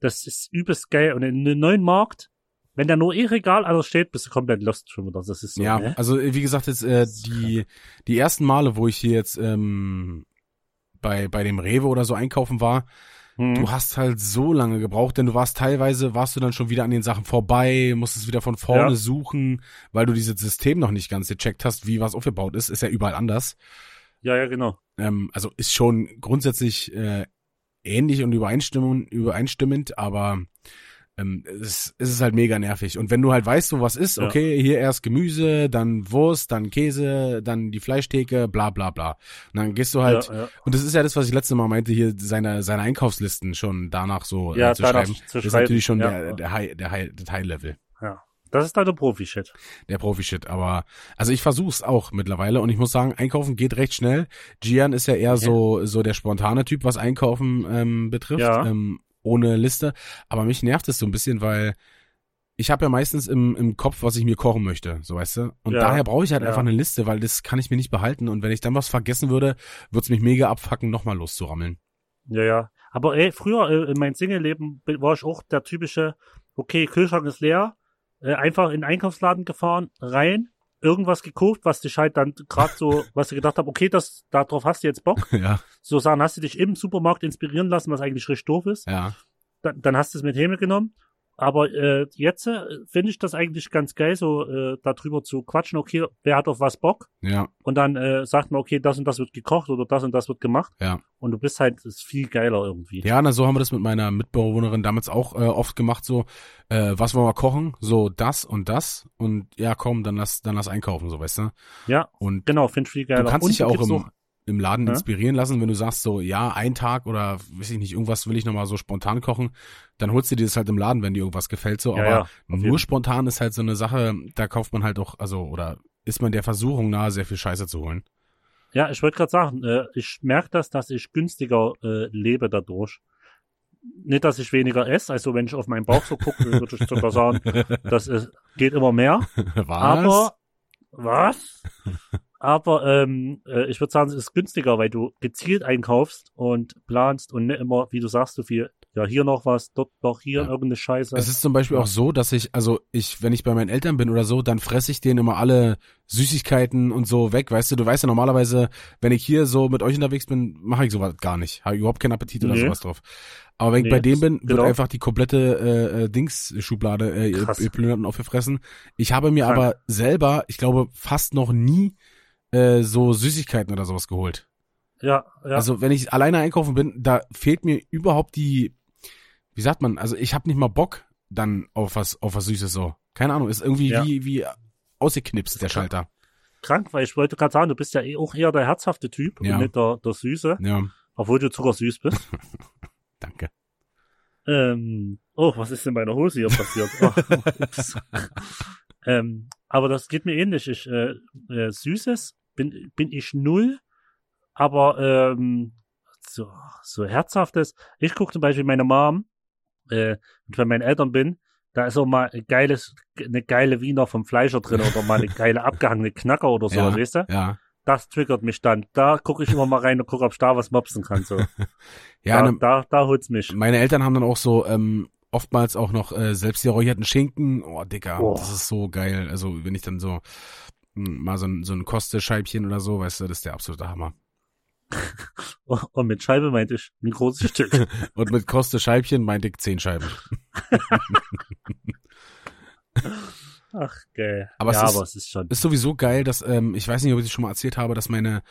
Das ist übelst geil. Und in einem neuen Markt, wenn da nur eh Regal alles steht, bist du komplett lost schon wieder. Das ist so, ja, also äh, wie gesagt, jetzt äh, die die ersten Male, wo ich hier jetzt ähm, bei bei dem Rewe oder so einkaufen war, Hm. Du hast halt so lange gebraucht, denn du warst teilweise, warst du dann schon wieder an den Sachen vorbei, musstest wieder von vorne Ja. suchen, weil du dieses System noch nicht ganz gecheckt hast, wie was aufgebaut ist. Ist ja überall anders. Ja, ja, genau. Ähm, also ist schon grundsätzlich äh, ähnlich und übereinstimmend, übereinstimmend, aber ähm, es, es ist halt mega nervig. Und wenn du halt weißt, wo was ist, Ja. okay, hier erst Gemüse, dann Wurst, dann Käse, dann die Fleischtheke, bla bla bla. Und dann gehst du halt ja, ja. und das ist ja das, was ich letztes Mal meinte, hier seine, seine Einkaufslisten schon danach so Ja, äh, zu danach schreiben. zu das ist schreiben, natürlich schon ja. der, der High, der High, das High-Level, Das ist dann der Profi-Shit. der Profi-Shit. Aber also ich versuch's auch mittlerweile und ich muss sagen, Einkaufen geht recht schnell. Gian ist ja eher so so der spontane Typ, was Einkaufen ähm, betrifft, Ja. ähm, ohne Liste. Aber mich nervt es so ein bisschen, weil ich habe ja meistens im, im Kopf, was ich mir kochen möchte, so weißt du. Und Ja, daher brauche ich halt ja. einfach eine Liste, weil das kann ich mir nicht behalten. Und wenn ich dann was vergessen würde, wird's mich mega abfacken, nochmal loszurammeln. Ja, ja. Aber ey, früher äh, in meinem Single-Leben war ich auch der typische, okay, Kühlschrank ist leer, äh, einfach in den Einkaufsladen gefahren, rein, irgendwas gekauft, was dich halt dann gerade so, was du gedacht hast, okay, das, darauf hast du jetzt Bock. ja, So sagen, hast du dich im Supermarkt inspirieren lassen, was eigentlich richtig doof ist. ja. Dann, dann hast du es mit Himmel genommen. Aber äh, jetzt äh, finde ich das eigentlich ganz geil, so äh, darüber zu quatschen, okay, wer hat auf was Bock? Ja, Und dann äh, sagt man, okay, das und das wird gekocht oder das und das wird gemacht. ja. Und du bist halt, ist viel geiler irgendwie. Ja, na, so haben wir das mit meiner Mitbewohnerin damals auch äh, oft gemacht, so, äh, was wollen wir kochen? So, das und das. Und ja, komm, dann lass, dann lass einkaufen, so, weißt du? Ja, Und genau, finde ich viel geiler. du kannst und dich ja auch im, im Laden Ja? inspirieren lassen, wenn du sagst so, ja, ein Tag oder, weiß ich nicht, irgendwas will ich nochmal so spontan kochen, dann holst du dir das halt im Laden, wenn dir irgendwas gefällt, so. Ja, Aber ja, nur spontan ist halt so eine Sache, da kauft man halt auch, also, oder ist man der Versuchung nahe, sehr viel Scheiße zu holen. Ja, ich wollte gerade sagen, äh, ich merke das, dass ich günstiger äh, lebe dadurch. Nicht, dass ich weniger esse, also wenn ich auf meinen Bauch so gucke, würde ich sogar sagen, das ist, geht immer mehr. was? Aber, was? Aber ähm, äh, ich würde sagen, es ist günstiger, weil du gezielt einkaufst und planst und nicht immer, wie du sagst, so viel, ja, hier noch was, dort noch hier Ja. irgendeine Scheiße. Es ist zum Beispiel auch so, dass ich, also ich, wenn ich bei meinen Eltern bin oder so, dann fresse ich denen immer alle Süßigkeiten und so weg, weißt du, du weißt ja normalerweise, wenn ich hier so mit euch unterwegs bin, mache ich sowas gar nicht. Habe überhaupt keinen Appetit oder Nee. sowas drauf. Aber wenn ich Nee, bei denen das- bin, wird genau. einfach die komplette äh, äh, Dings-Schublade äh, Krass. aufgefressen. Ich habe mir Krank. aber selber, ich glaube, fast noch nie äh, so Süßigkeiten oder sowas geholt. ja, ja. Also wenn ich alleine einkaufen bin, da fehlt mir überhaupt die, wie sagt man, also ich habe nicht mal Bock dann auf was, auf was Süßes so. Keine Ahnung, ist irgendwie Ja. wie, wie ausgeknipst, der. Schalter. krank, weil ich wollte gerade sagen, du bist ja eh auch eher der herzhafte Typ Ja. und nicht der, der Süße, Ja, obwohl du zuckersüß bist. danke. ähm, oh, was ist in meiner Hose hier passiert? Oh, ups. ähm, aber das geht mir ähnlich. Ich, äh, äh, Süßes bin, bin ich null, aber ähm, so, so herzhaftes. Ich gucke zum Beispiel meine Mom, äh, und wenn meinen Eltern bin, da ist auch mal ein geiles, eine geile Wiener vom Fleischer drin oder mal eine geile abgehangene Knacker oder so, Ja, weißt du? Ja. Das triggert mich dann. Da gucke ich immer mal rein und gucke, ob ich da was mopsen kann. So. Ja, da, ne, da, da holt's mich. meine Eltern haben dann auch so ähm, oftmals auch noch äh, selbst geräucherten Schinken. Oh, Dicker, Oh. das ist so geil. Also wenn ich dann so mal so ein, so ein Kostescheibchen oder so, weißt du, das ist der absolute Hammer. Und mit Scheibe meinte ich ein großes Stück. Und mit Kostescheibchen meinte ich zehn Scheiben. Ach, geil. Aber es ja, ist- aber es ist schon. Ist sowieso geil, dass, ähm, ich weiß nicht, ob ich das schon mal erzählt habe, dass meine,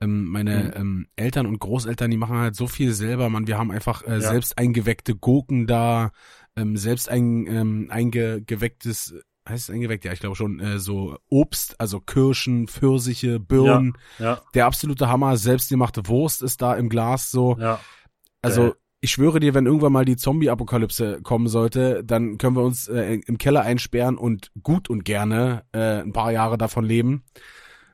ähm, meine Mhm. ähm, Eltern und Großeltern, die machen halt so viel selber, man. Wir haben einfach äh, Ja. selbst eingeweckte Gurken da, ähm, selbst ein ähm, eingewecktes, heißt es eingeweckt? Ja, ich glaube schon, äh, so Obst, also Kirschen, Pfirsiche, Birnen. Ja, Der absolute Hammer, selbstgemachte Wurst ist da im Glas so. ja. Also ich schwöre dir, wenn irgendwann mal die Zombie-Apokalypse kommen sollte, dann können wir uns äh, im Keller einsperren und gut und gerne äh, ein paar Jahre davon leben.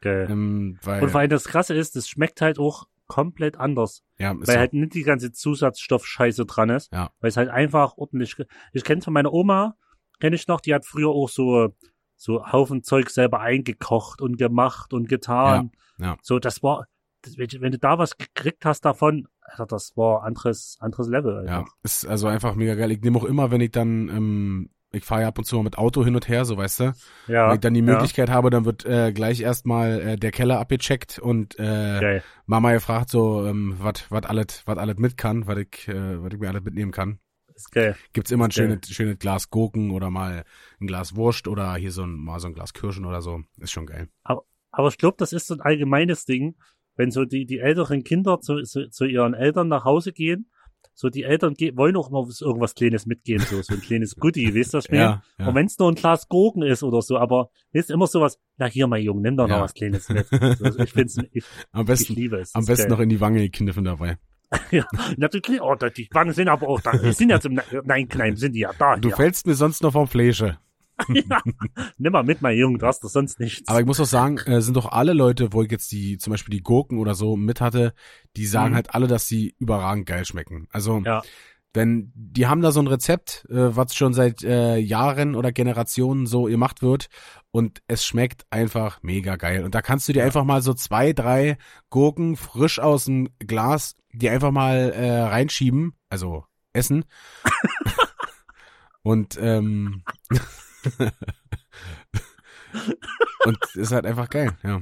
Geil. Ähm, weil, Und vor allem das Krasse ist, es schmeckt halt auch komplett anders. ja, weil so. halt nicht die ganze Zusatzstoffscheiße dran ist. Ja. Weil es halt einfach ordentlich. Ich kenne von meiner Oma, kenne ich noch, die hat früher auch so, so Haufen Zeug selber eingekocht und gemacht und getan. Ja, ja. So, das war, wenn du da was gekriegt hast davon, Alter, das war anderes, anderes Level. Alter. ja, ist also einfach mega geil. Ich nehme auch immer, wenn ich dann, ähm, ich fahre ja ab und zu mal mit Auto hin und her, so weißt du. ja. wenn ich dann die ja. Möglichkeit habe, dann wird äh, gleich erstmal äh, der Keller abgecheckt und äh. Mama gefragt so, ähm, was was alles was alles mit kann, was ich äh, was ich mir alles mitnehmen kann. Geil. Gibt's immer ein schönes, schönes Glas Gurken oder mal ein Glas Wurst oder hier so ein, mal so ein Glas Kirschen oder so. Ist schon geil. Aber ich glaube, das ist so ein allgemeines Ding, wenn so die, die älteren Kinder zu, zu, zu ihren Eltern nach Hause gehen, so die Eltern wollen auch noch was- irgendwas Kleines mitgeben, so, so ein kleines Goodie, weißt du, ich meine? Ja, ja. Und wenn es nur ein Glas Gurken ist oder so, aber ist immer sowas, na hier, mein Junge, nimm doch noch Ja. was Kleines mit. So, ich find's, ich, Am ich besten, liebe es. am besten geil. noch in die Wange kniffen dabei. ja, natürlich, oh, die Wangen sind aber auch da. Die sind ja zum, nein, klein, sind die ja da. Du hier. fällst mir sonst noch vom Fleische. ja. Nimm mal mit, mein Junge, du hast doch sonst nichts. Aber ich muss auch sagen, äh, sind doch alle Leute, wo ich jetzt die, zum Beispiel die Gurken oder so mit hatte, die sagen Mhm. halt alle, dass sie überragend geil schmecken. Also, Ja. wenn, die haben da so ein Rezept, äh, was schon seit äh, Jahren oder Generationen so gemacht wird und es schmeckt einfach mega geil. Und da kannst du dir einfach mal so zwei, drei Gurken frisch aus dem Glas, die einfach mal äh, reinschieben, also essen. und ähm, und ist halt einfach geil, ja.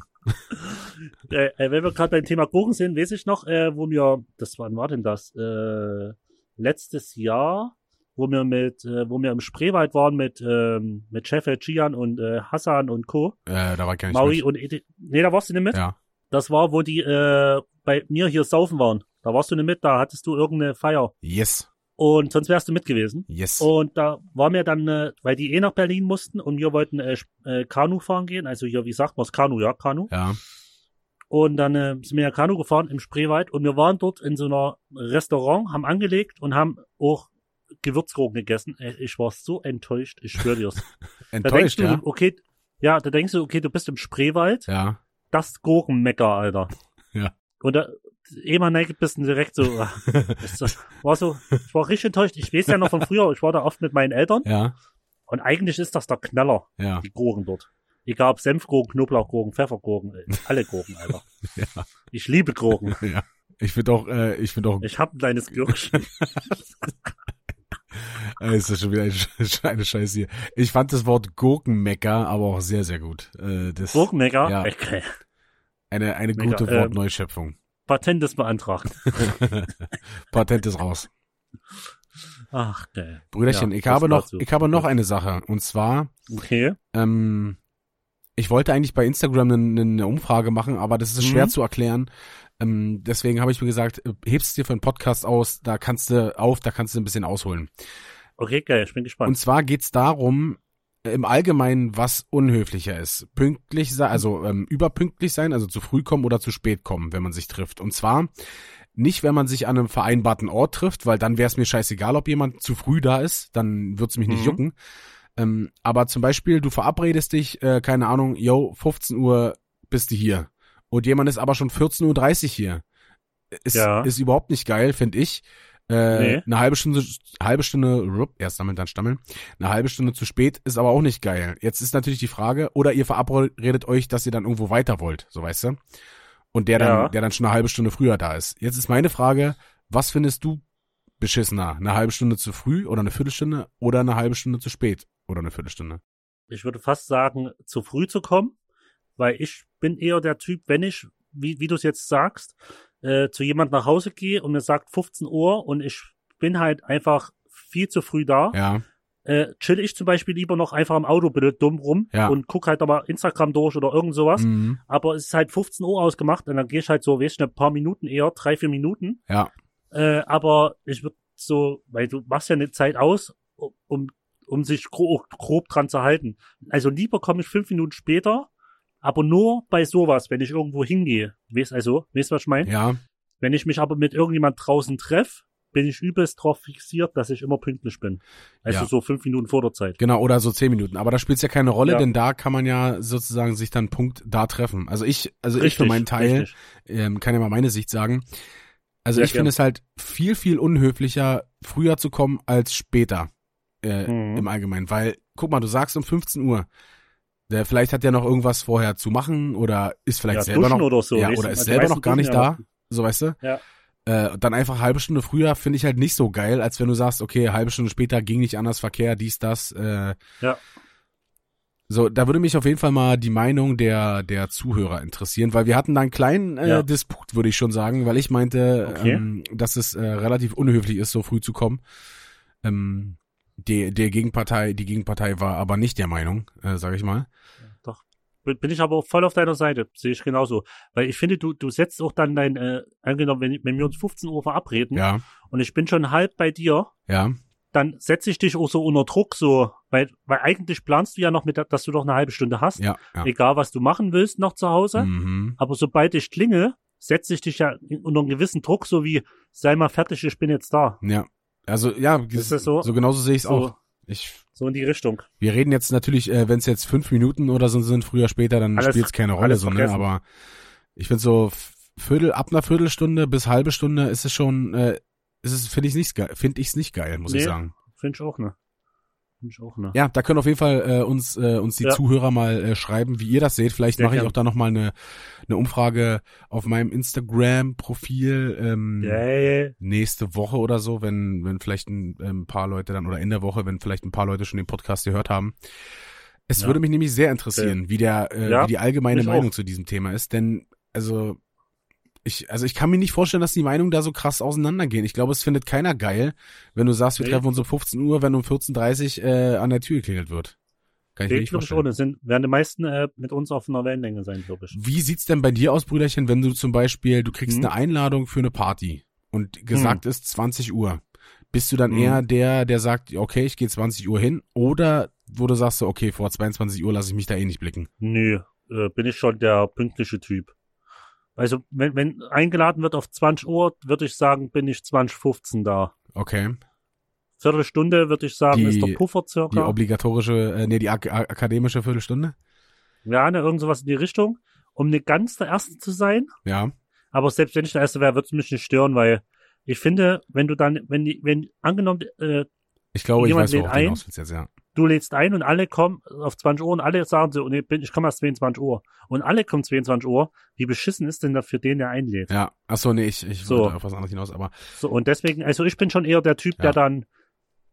äh, äh, wenn wir gerade beim Thema Gurken sind, weiß ich noch, äh, wo wir, das wann war denn das? Äh, letztes Jahr, wo wir mit, äh, wo wir im Spreewald waren mit, ähm, mit Chef Gian und äh, Hassan und Co. Äh, da war ich gar nicht Maui mit. und Edi Nee, da warst du nicht mit. Ja. Das war, wo die äh, bei mir hier saufen waren. Da warst du nicht mit, da hattest du irgendeine Feier. Yes. Und sonst wärst du mit gewesen. Yes. Und da waren wir dann, äh, weil die eh nach Berlin mussten und wir wollten äh, äh, Kanu fahren gehen. Also hier, wie sagt man's? Kanu, ja, Kanu. Ja. Und dann äh, sind wir ja Kanu gefahren im Spreewald und wir waren dort in so einer Restaurant, haben angelegt und haben auch Gewürzgurken gegessen. Äh, Ich war so enttäuscht, ich schwöre dir's. Da denkst Enttäuscht, du, ja? okay, ja, da denkst du, okay, du bist im Spreewald, Ja. das Gurkenmecker, Alter. Ja. Und da, mal neigt bist du direkt so, das, war so, ich war richtig enttäuscht. Ich weiß ja noch von früher, ich war da oft mit meinen Eltern Ja. und eigentlich ist das der Knaller, Ja. die Gurken dort. Egal ob Senfgurken, Knoblauchgurken, Pfeffergurken, alle Gurken, Alter. Ja. Ich liebe Gurken. Ja. Ich finde auch, äh, ich finde auch, Ich hab ein kleines Gürkchen. ist das schon wieder eine, Sch- eine Scheiße hier. Ich fand das Wort Gurkenmecker aber auch sehr, sehr gut. Äh, das Gurkenmecker? Ja. Okay. eine, eine Mega, gute ähm, Wortneuschöpfung. Patent ist beantragt. Patent ist raus. Ach, geil. Brüderchen, Ja, ich habe noch, ich habe noch eine Sache. Und zwar, Okay. ähm, ich wollte eigentlich bei Instagram eine, eine Umfrage machen, aber das ist schwer Mhm. zu erklären. Ähm, deswegen habe ich mir gesagt, äh, hebst dir für einen Podcast aus, da kannst du auf, da kannst du ein bisschen ausholen. Okay, geil. Ich bin Und gespannt. zwar geht's darum, äh, im Allgemeinen, was unhöflicher ist. Pünktlich sein, also ähm, überpünktlich sein, also zu früh kommen oder zu spät kommen, wenn man sich trifft. Und zwar nicht, wenn man sich an einem vereinbarten Ort trifft, weil dann wäre es mir scheißegal, ob jemand zu früh da ist, dann wird's mich nicht Mhm. jucken. Ähm, aber zum Beispiel, du verabredest dich, äh, keine Ahnung, yo, 15 Uhr bist du hier. Und jemand ist aber schon 14.30 Uhr hier. Ist, Ja. ist überhaupt nicht geil, finde ich. Äh, Nee. Eine halbe Stunde, halbe Stunde, rup, erst damit dann stammeln. Eine halbe Stunde zu spät ist aber auch nicht geil. Jetzt ist natürlich die Frage, oder ihr verabredet euch, dass ihr dann irgendwo weiter wollt, so weißt du? Und der dann, Ja. der dann schon eine halbe Stunde früher da ist. Jetzt ist meine Frage, was findest du beschissener? Eine halbe Stunde zu früh oder eine Viertelstunde oder eine halbe Stunde zu spät oder eine Viertelstunde? Ich würde fast sagen, zu früh zu kommen, weil ich bin eher der Typ, wenn ich, wie, wie du es jetzt sagst, äh, zu jemand nach Hause gehe und mir sagt 15 Uhr und ich bin halt einfach viel zu früh da, Ja, äh, chill ich zum Beispiel lieber noch einfach im Auto bitte dumm rum Ja. und guck halt aber Instagram durch oder irgend sowas. mhm. Aber es ist halt 15 Uhr ausgemacht und dann gehe ich halt so, weißt du, ein paar Minuten eher, drei, vier Minuten. ja, Äh, aber ich würde so, weil du machst ja eine Zeit aus, um, um sich grob, grob dran zu halten. Also lieber komme ich fünf Minuten später, aber nur bei sowas, wenn ich irgendwo hingehe. Weißt also, weißt du, was ich meine? ja, Wenn ich mich aber mit irgendjemand draußen treffe, bin ich übelst drauf fixiert, dass ich immer pünktlich bin. Also Ja. so fünf Minuten vor der Zeit. genau, oder so zehn Minuten. Aber da spielt's ja keine Rolle, Ja. denn da kann man ja sozusagen sich dann Punkt da treffen. Also ich, also ich für Richtig, meinen Teil, richtig. ähm, kann ja mal meine Sicht sagen. Also Sehr ich finde es halt viel, viel unhöflicher, früher zu kommen als später äh, Mhm. im Allgemeinen. Weil, guck mal, du sagst um 15 Uhr, der, vielleicht hat der noch irgendwas vorher zu machen oder ist vielleicht Ja, selber noch, oder so. ja, oder ist selber noch gar nicht ja da, so weißt du? Ja. Äh, dann einfach halbe Stunde früher finde ich halt nicht so geil, als wenn du sagst, okay, halbe Stunde später ging nicht anders, Verkehr, dies, das. Äh, Ja. So, da würde mich auf jeden Fall mal die Meinung der, der Zuhörer interessieren, weil wir hatten da einen kleinen äh, Ja. Disput, würde ich schon sagen, weil ich meinte, Okay. ähm, dass es äh, relativ unhöflich ist, so früh zu kommen. Ähm, die, der Gegenpartei, die Gegenpartei war aber nicht der Meinung, äh, sage ich mal. Doch. Bin ich aber voll auf deiner Seite, sehe ich genauso. Weil ich finde, du, du setzt auch dann dein, äh, angenommen, wenn, wenn wir uns 15 Uhr verabreden Ja, und ich bin schon halb bei dir, ja, dann setze ich dich auch so unter Druck, so, weil, weil eigentlich planst du ja noch mit, dass du noch eine halbe Stunde hast, ja, ja. egal was du machen willst noch zu Hause. Mhm. Aber sobald ich klinge, setze ich dich ja unter einen gewissen Druck, so wie, sei mal fertig, ich bin jetzt da. Ja. Also ja, Ist das so? so genauso sehe ich es So, auch. Ich so in die Richtung. Wir reden jetzt natürlich, äh, wenn es jetzt fünf Minuten oder so sind, früher, später, dann spielt es keine Rolle, so, ne? Aber ich finde so Viertel, ab einer Viertelstunde bis halbe Stunde ist es schon, äh, ist es, finde ich nicht geil, finde ich es nicht geil, muss ich Nee. sagen. Finde ich auch ne. Ne. Ja, da können auf jeden Fall äh, uns äh, uns die Ja. Zuhörer mal äh, schreiben, wie ihr das seht. Vielleicht mache ich auch da noch mal eine eine Umfrage auf meinem Instagram-Profil ähm, Yeah. nächste Woche oder so, wenn wenn vielleicht ein, ähm, paar Leute dann oder in der Woche, wenn vielleicht ein paar Leute schon den Podcast gehört haben. Es Ja. würde mich nämlich sehr interessieren, wie der äh, Ja, wie die allgemeine Meinung auch. zu diesem Thema ist, denn also ich, also ich kann mir nicht vorstellen, dass die Meinungen da so krass auseinandergehen. Ich glaube, es findet keiner geil, wenn du sagst, wir Nee. treffen uns um 15 Uhr, wenn um 14.30 Uhr äh, an der Tür geklingelt wird. Kann ich mir Nee, nicht vorstellen. auch. Das sind, werden die meisten äh, mit uns auf einer Wellenlänge sein, glaube ich. Wie sieht's denn bei dir aus, Brüderchen, wenn du zum Beispiel, du kriegst Mhm. eine Einladung für eine Party und gesagt ist 20 Uhr. Bist du dann Mhm. eher der, der sagt, okay, ich gehe 20 Uhr hin oder wo du sagst, okay, vor 22 Uhr lasse ich mich da eh nicht blicken. Nö, äh, bin ich schon der pünktliche Typ. Also, wenn, wenn eingeladen wird auf 20 Uhr, würde ich sagen, bin ich 2015 da. Okay. Viertelstunde würde ich sagen, Die- ist der Puffer Die circa. obligatorische, äh, nee, die ak ak- akademische Viertelstunde? Ja, ne, irgend sowas in die Richtung, um nicht ganz der Erste zu sein. Ja. Aber selbst wenn ich der Erste wäre, würde es mich nicht stören, weil ich finde, wenn du dann, wenn die, wenn angenommen, äh, Ich glaube, ich Jemand weiß, lädt worauf du ein? jetzt, ja. Du lädst ein und alle kommen auf 20 Uhr und alle sagen so, nee, bin- ich komme erst 22 Uhr. Und alle kommen 22 Uhr. Wie beschissen ist denn da für den, der einlädt? Ja. Ach so, nee, ich, ich So. wollte auf was anderes hinaus, aber So, und deswegen, also ich bin schon eher der Typ, Ja. der dann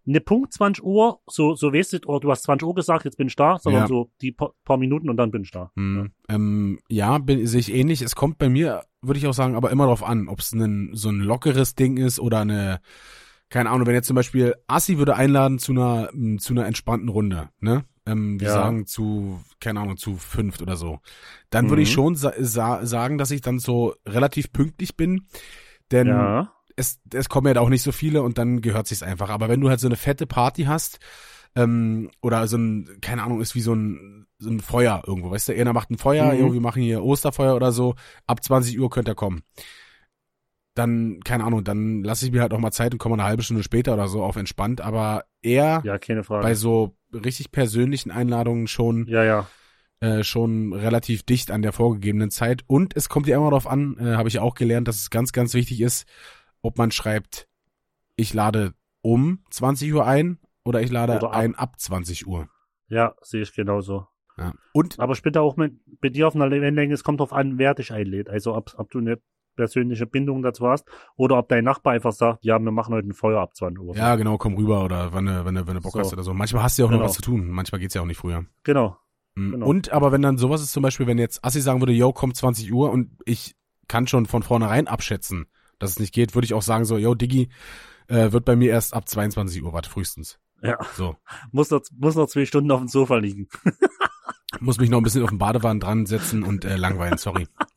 eine Punkt 20 Uhr, so, so weißt du, oh, du hast 20 Uhr gesagt, jetzt bin ich da, sondern Ja. so die paar, Minuten und dann bin ich da. Hm, ähm, ja, bin, sehe ich ähnlich. Es kommt bei mir, würde ich auch sagen, aber immer drauf an, ob es so ein lockeres Ding ist oder eine, keine Ahnung, wenn jetzt zum Beispiel Assi würde einladen zu einer, zu einer entspannten Runde, ne? Ähm, wir Ja. sagen zu, keine Ahnung, zu fünft oder so. Dann würde ich Mhm. schon sa sa sagen, dass ich dann so relativ pünktlich bin, denn Ja. es, es kommen ja da auch nicht so viele und dann gehört sich's einfach. Aber wenn du halt so eine fette Party hast, ähm, oder so ein, keine Ahnung, ist wie so ein, so ein Feuer irgendwo, weißt du, einer macht ein Feuer, Mhm. wir machen hier Osterfeuer oder so, ab 20 Uhr könnt ihr kommen. Dann, keine Ahnung, dann lasse ich mir halt auch mal Zeit und komme eine halbe Stunde später oder so auf entspannt, aber eher Ja, keine Frage. bei so richtig persönlichen Einladungen schon Ja, ja. äh, schon relativ dicht an der vorgegebenen Zeit. Und es kommt ja immer darauf an, äh, habe ich auch gelernt, dass es ganz, ganz wichtig ist, ob man schreibt, ich lade um 20 Uhr ein oder ich lade Oder ab. ein ab 20 Uhr. Ja, sehe ich genauso. Ja. Und Aber später auch mit, bei dir auf einer Wellenlänge, es kommt drauf an, wer dich einlädt. Also ob, ob du eine persönliche Bindung dazu hast oder ob dein Nachbar einfach sagt, ja, wir machen heute ein Feuer ab 20 Uhr. ja, genau, komm rüber oder wenn du, wenn du, wenn du Bock So. hast oder so. Manchmal hast du ja auch noch Genau. was zu tun. Manchmal geht's ja auch nicht früher. Genau. Mhm. Genau. Und aber wenn dann sowas ist zum Beispiel, wenn jetzt Assi sagen würde, yo, kommt 20 Uhr und ich kann schon von vornherein abschätzen, dass es nicht geht, würde ich auch sagen so, yo, Diggi, äh, wird bei mir erst ab 22 Uhr, warte, frühestens. Ja. So. Muss noch, muss noch zwei Stunden auf dem Sofa liegen. Muss mich noch ein bisschen auf den Badewanne dran setzen und äh, langweilen, sorry.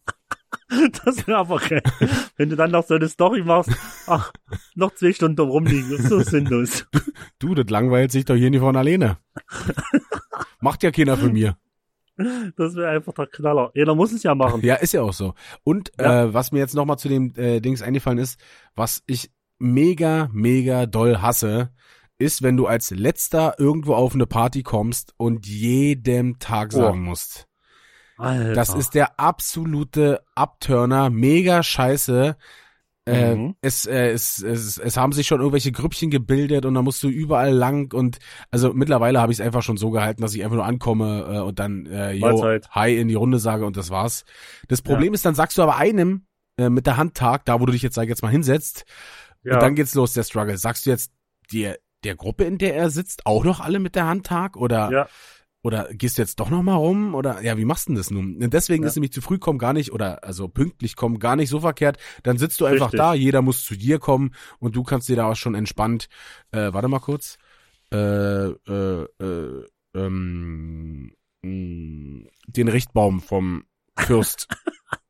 Das wäre aber geil. Wenn du dann noch so eine Story machst, ach, noch zwei Stunden drum rumliegen, ist so sinnlos. Du, das langweilt sich doch hier nicht von alleine. Macht ja keiner für mir. Das wäre einfach der Knaller. Jeder muss es ja machen. Ja, ist ja auch so. Und Ja. äh, was mir jetzt nochmal zu dem äh, Dings eingefallen ist, was ich mega, mega doll hasse, ist, wenn du als letzter irgendwo auf eine Party kommst und jedem Tag Oh. sagen musst. Alter. Das ist der absolute Abturner, mega scheiße. Äh, Mhm. es, äh, es, es, es haben sich schon irgendwelche Grüppchen gebildet und da musst du überall lang und also mittlerweile habe ich es einfach schon so gehalten, dass ich einfach nur ankomme äh, und dann äh, yo, hi in die Runde sage und das war's. Das Problem ist, dann sagst du aber einem äh, mit der Hand Tag, da wo du dich jetzt sag jetzt mal hinsetzt ja. und dann geht's los der Struggle. Sagst du jetzt dir der Gruppe, in der er sitzt, auch noch alle mit der Hand Tag oder ja. Oder gehst du jetzt doch noch mal rum? Oder ja, wie machst du denn das nun? Deswegen Ja. ist nämlich zu früh kommen gar nicht, oder also pünktlich kommen gar nicht so verkehrt. Dann sitzt du einfach Richtig. da, jeder muss zu dir kommen und du kannst dir da auch schon entspannt, äh, warte mal kurz, äh, äh, äh, ähm, mh, den Richtbaum vom Fürst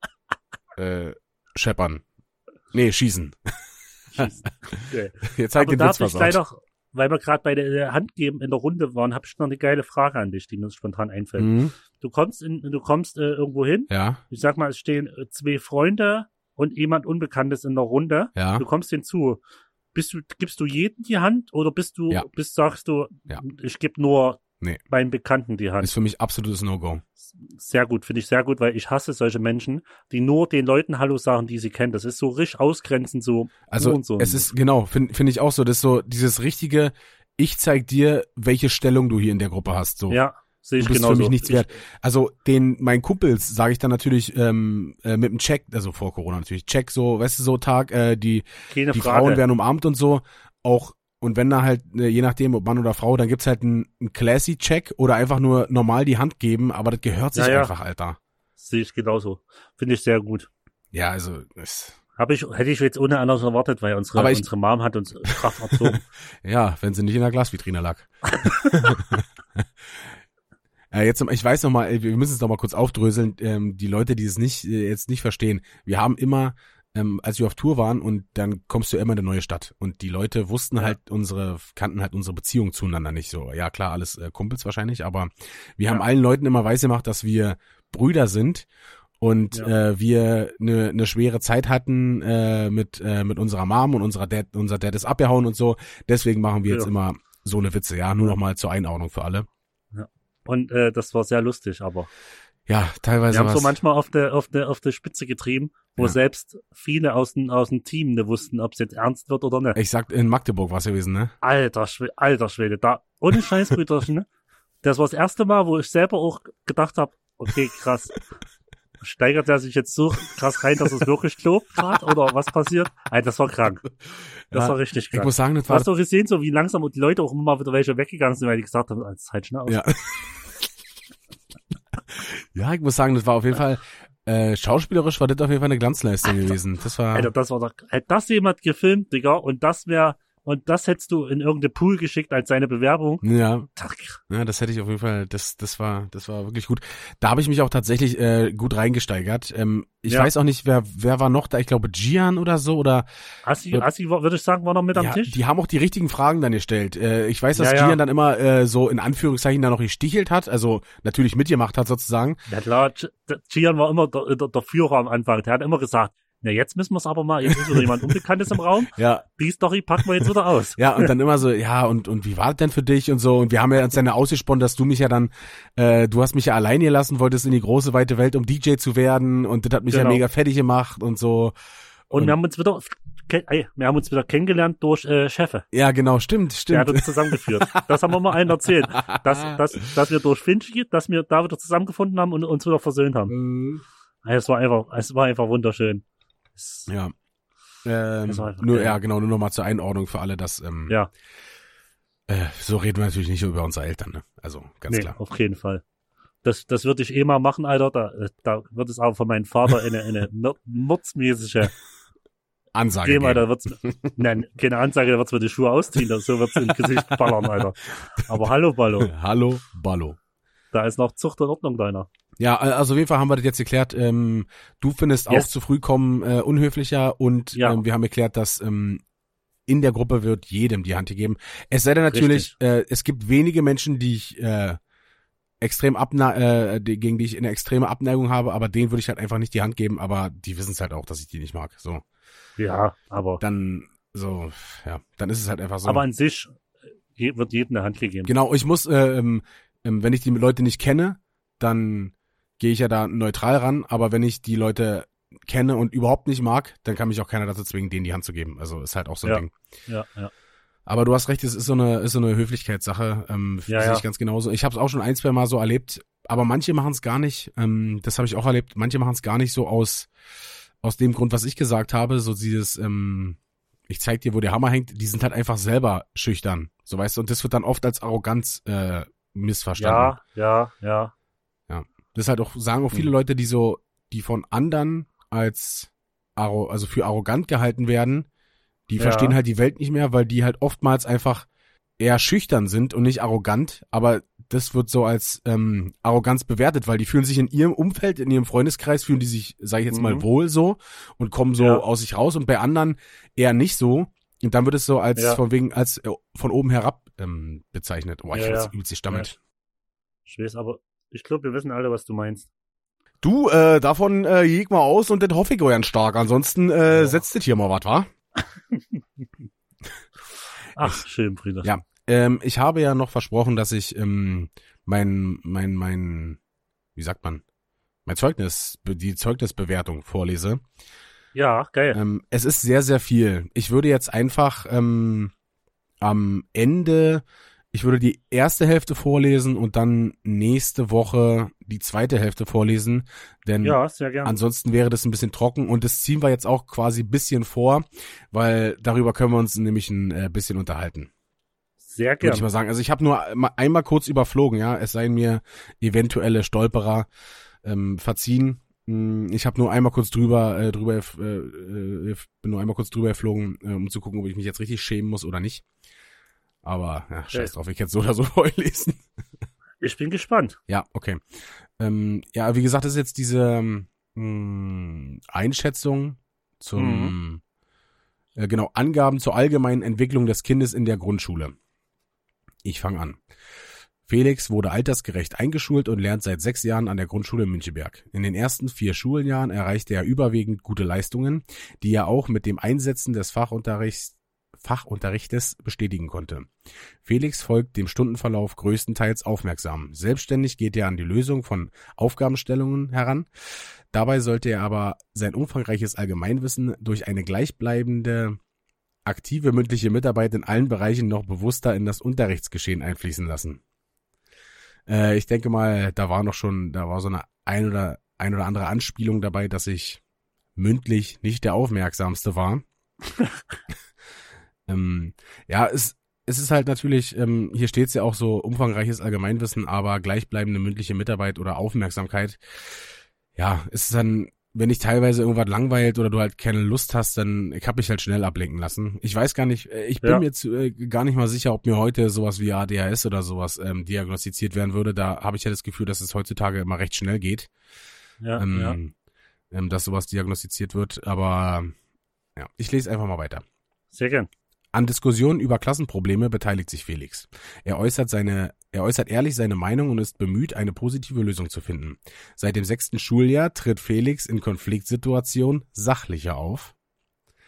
äh, scheppern. Nee, schießen. Okay. Jetzt halt Aber den Witz versaut. Weil wir gerade bei der äh, Hand geben in der Runde waren, habe ich noch eine geile Frage an dich, die mir spontan einfällt. Mhm, Du kommst in, du kommst äh, irgendwo hin. ja, Ich sag mal, es stehen äh, zwei Freunde und jemand Unbekanntes in der Runde. ja. Du kommst hinzu. Bist du, gibst du jedem die Hand oder bist du, Ja. bist, sagst du, Ja. ich gebe nur Nee. meinen Bekannten die Hand? Ist für mich absolutes No-Go. Sehr gut, finde ich sehr gut, weil ich hasse solche Menschen, die nur den Leuten Hallo sagen, die sie kennen. Das ist so richtig ausgrenzend, so. Also so und so. es ist genau, finde find ich auch so, das ist so dieses richtige, ich zeig dir, welche Stellung du hier in der Gruppe hast. So. Ja, sehe ich du bist genauso. für mich nichts ich, wert. Also den meinen Kumpels sage ich dann natürlich ähm, äh, mit dem Check, also vor Corona natürlich Check, so, weißt du, so Tag, äh, die die Frage. Frauen werden umarmt und so. Auch und wenn da halt äh, je nachdem ob Mann oder Frau, dann gibt's halt einen, einen classy Check oder einfach nur normal die Hand geben, aber das gehört sich Ja, ja. einfach, Alter. Sehe ich genauso. Finde ich sehr gut. Ja, also Hab ich, hätte ich jetzt ohne anders erwartet, weil unsere, Aber ich- unsere Mom hat uns straff erzogen. Ja, wenn sie nicht in der Glasvitrine lag. äh, jetzt, ich weiß noch mal, wir müssen es noch mal kurz aufdröseln. Ähm, die Leute, die es nicht äh, jetzt nicht verstehen, wir haben immer, ähm, als wir auf Tour waren und dann kommst du immer in eine neue Stadt und die Leute wussten Ja. halt unsere, kannten halt unsere Beziehung zueinander nicht so. Ja klar, alles äh, Kumpels wahrscheinlich, aber wir haben Ja. allen Leuten immer weiß gemacht, dass wir Brüder sind und Ja. äh, wir eine ne schwere Zeit hatten äh, mit äh, mit unserer Mom und unserer Dad, unser Dad ist abgehauen und so. Deswegen machen wir jetzt Ja. immer so eine Witze, ja, nur noch mal zur Einordnung für alle. Und äh, das war sehr lustig, aber Ja, teilweise wir haben so manchmal auf der, auf der, auf der Spitze getrieben, wo Ja. selbst viele aus dem, aus dem Team ne wussten, ob es jetzt ernst wird oder nicht. Ich sag, in Magdeburg war's gewesen, ne? Alter Schwede, alter Schwede, da, ohne Scheiß, Brüderchen, ne? Das war das erste Mal, wo ich selber auch gedacht habe, okay, krass. Steigert er sich jetzt so krass rein, dass es wirklich klopt gerade oder was passiert? Alter, das war krank. Das Ja, war richtig Ich krank. muss sagen, das Du war hast doch gesehen, so wie langsam und die Leute auch immer mal wieder welche weggegangen sind, weil die gesagt haben, als halt schnell aus. Ja. ja, ich muss sagen, das war auf jeden Fall äh, schauspielerisch war das auf jeden Fall eine Glanzleistung gewesen. Das war Alter, das war doch, hätte das jemand gefilmt, Digga, und das wäre, und das hättest du in irgendeine Pool geschickt als seine Bewerbung. ja, ja, das hätte ich auf jeden Fall, das das war das war wirklich gut. Da habe ich mich auch tatsächlich äh, gut reingesteigert. Ähm, ich Ja. weiß auch nicht, wer wer war noch da, ich glaube Gian oder so oder Assi, Ja. Assi, würde ich sagen, war noch mit am ja, Tisch. die haben auch die richtigen Fragen dann gestellt. Äh, ich weiß, dass Ja. Gian dann immer äh, so in Anführungszeichen da noch gestichelt hat, also natürlich mitgemacht hat sozusagen. Ja klar, Gian war immer der, der, der Führer am Anfang. Der hat immer gesagt, Na, jetzt müssen wir es aber mal, jetzt ist wieder jemand Unbekanntes im Raum. Ja, Die Story packen wir jetzt wieder aus. ja, und dann immer so, ja, und, und wie war das denn für dich und so. Und wir haben ja uns dann ausgesponnen, dass du mich ja dann, äh, du hast mich ja allein gelassen, wolltest in die große, weite Welt, um DJ zu werden. Und das hat mich ja Genau. mega fertig gemacht und so. Und, Und- wir haben uns wieder, wir haben uns wieder kennengelernt durch äh, Chefe. Ja, genau, stimmt, Der hat stimmt. uns zusammengeführt. Das haben wir mal allen erzählt. Dass, dass, dass wir durch Finchi, dass wir da wieder zusammengefunden haben und uns wieder versöhnt haben. Mhm. Es war einfach, es war einfach wunderschön. Es- Ja. Ähm, einfach nur, geil. ja, genau, nur nochmal zur Einordnung für alle, dass, ähm, Ja, äh, so reden wir natürlich nicht über unsere Eltern, ne? Also, ganz nee, klar. auf jeden Fall. Das, das würde ich eh mal machen, Alter. Da, da wird es aber von meinem Vater eine, eine mordsmäßige Ansage geben, geben. Alter. Wird's, nein, keine Ansage, da wird's mir die Schuhe ausziehen, das- so wird's ins Gesicht ballern, Alter. Aber hallo, Ballo. Hallo, Ballo. Da ist noch Zucht und Ordnung deiner. Ja, also auf jeden Fall haben wir das jetzt geklärt. Ähm, du findest Yes. auch zu früh kommen äh, unhöflicher und Ja. ähm, wir haben geklärt, dass ähm, in der Gruppe wird jedem die Hand gegeben. Es sei denn natürlich, äh, es gibt wenige Menschen, die ich äh, extrem abne äh, die, gegen die ich eine extreme Abneigung habe, aber denen würde ich halt einfach nicht die Hand geben, aber die wissen es halt auch, dass ich die nicht mag. So, Ja, aber, dann so, ja, dann ist es halt einfach so. aber an sich je- wird jedem eine Hand gegeben. Genau, ich muss, äh, ähm, ähm, wenn ich die Leute nicht kenne, dann gehe ich ja da neutral ran, aber wenn ich die Leute kenne und überhaupt nicht mag, dann kann mich auch keiner dazu zwingen, denen die Hand zu geben. Also ist halt auch so ein Ja. Ding. Ja, ja. Aber du hast recht, es ist so eine, ist so eine Höflichkeitssache. Ähm, Ja, sehe ja. ich ganz genauso. Ich habe es auch schon ein, zwei Mal so erlebt, aber manche machen es gar nicht. Ähm, das habe ich auch erlebt. Manche machen es gar nicht so aus aus dem Grund, was ich gesagt habe. So dieses, ähm, ich zeig dir, wo der Hammer hängt. Die sind halt einfach selber schüchtern, so weißt du. Und das wird dann oft als Arroganz äh, missverstanden. Ja, ja, ja. Das ist halt auch, sagen auch viele Mhm. Leute, die so, die von anderen als, also für arrogant gehalten werden, die Ja. verstehen halt die Welt nicht mehr, weil die halt oftmals einfach eher schüchtern sind und nicht arrogant, aber das wird so als ähm, Arroganz bewertet, weil die fühlen sich in ihrem Umfeld, in ihrem Freundeskreis, fühlen die sich, sage ich jetzt mal, Mhm. wohl so und kommen so Ja. aus sich raus und bei anderen eher nicht so. Und dann wird es so als Ja. von wegen, als äh, von oben herab ähm, bezeichnet. Oh, ich Ja, ja, übelst gestammelt. Ich weiß, aber ich glaube, wir wissen alle, was du meinst. Du, äh, davon äh, jeg mal aus und das hoffe ich euren stark. Ansonsten äh, Ja. setzt das hier mal was, wa? Ach, schön, Frieda. Ja. Ähm, ich habe ja noch versprochen, dass ich ähm, mein, mein, mein, wie sagt man, mein Zeugnis, die Zeugnisbewertung vorlese. Ja, geil. Ähm, es ist sehr, sehr viel. Ich würde jetzt einfach ähm, am Ende, ich würde die erste Hälfte vorlesen und dann nächste Woche die zweite Hälfte vorlesen, denn ja, sehr gern. Ansonsten wäre das ein bisschen trocken und das ziehen wir jetzt auch quasi ein bisschen vor, weil darüber können wir uns nämlich ein äh, bisschen unterhalten. Sehr Würde ich mal sagen. Also ich habe nur einmal- einmal kurz überflogen, ja, es seien mir eventuelle Stolperer ähm, verziehen. Hm, Ich habe nur einmal kurz drüber, äh, drüber, äh, äh, bin nur einmal kurz drüber geflogen, äh, um zu gucken, ob ich mich jetzt richtig schämen muss oder nicht. Aber ja, scheiß drauf, ich hätte so oder so vorlesen. Ich bin gespannt. Ja, okay. Ähm, ja, wie gesagt, das ist jetzt diese mh, Einschätzung zum äh, genau Angaben zur allgemeinen Entwicklung des Kindes in der Grundschule. Ich fange an. Felix wurde altersgerecht eingeschult und lernt seit sechs Jahren an der Grundschule Müncheberg. In den ersten vier Schuljahren erreichte er überwiegend gute Leistungen, die er auch mit dem Einsetzen des Fachunterrichts Fachunterrichtes bestätigen konnte. Felix folgt dem Stundenverlauf größtenteils aufmerksam. Selbstständig geht er an die Lösung von Aufgabenstellungen heran. Dabei sollte er aber sein umfangreiches Allgemeinwissen durch eine gleichbleibende aktive mündliche Mitarbeit in allen Bereichen noch bewusster in das Unterrichtsgeschehen einfließen lassen. Äh, ich denke mal, da war noch schon, da war so eine ein oder ein oder andere Anspielung dabei, dass ich mündlich nicht der aufmerksamste war. ähm, ja, es, es ist halt natürlich, ähm, hier steht es ja auch so umfangreiches Allgemeinwissen, aber gleichbleibende mündliche Mitarbeit oder Aufmerksamkeit. Ja, es ist dann, wenn dich teilweise irgendwas langweilt oder du halt keine Lust hast, dann ich habe mich halt schnell ablenken lassen. Ich weiß gar nicht, äh, ich bin Ja. mir jetzt äh, gar nicht mal sicher, ob mir heute sowas wie ADHS oder sowas ähm, diagnostiziert werden würde. Da habe ich ja das Gefühl, dass es heutzutage immer recht schnell geht Ja, ähm, ja. ähm, dass sowas diagnostiziert wird. Aber ja, ich lese einfach mal weiter. Sehr gern. An Diskussionen über Klassenprobleme beteiligt sich Felix. Er äußert seine, er äußert ehrlich seine Meinung und ist bemüht, eine positive Lösung zu finden. Seit dem sechsten Schuljahr tritt Felix in Konfliktsituationen sachlicher auf.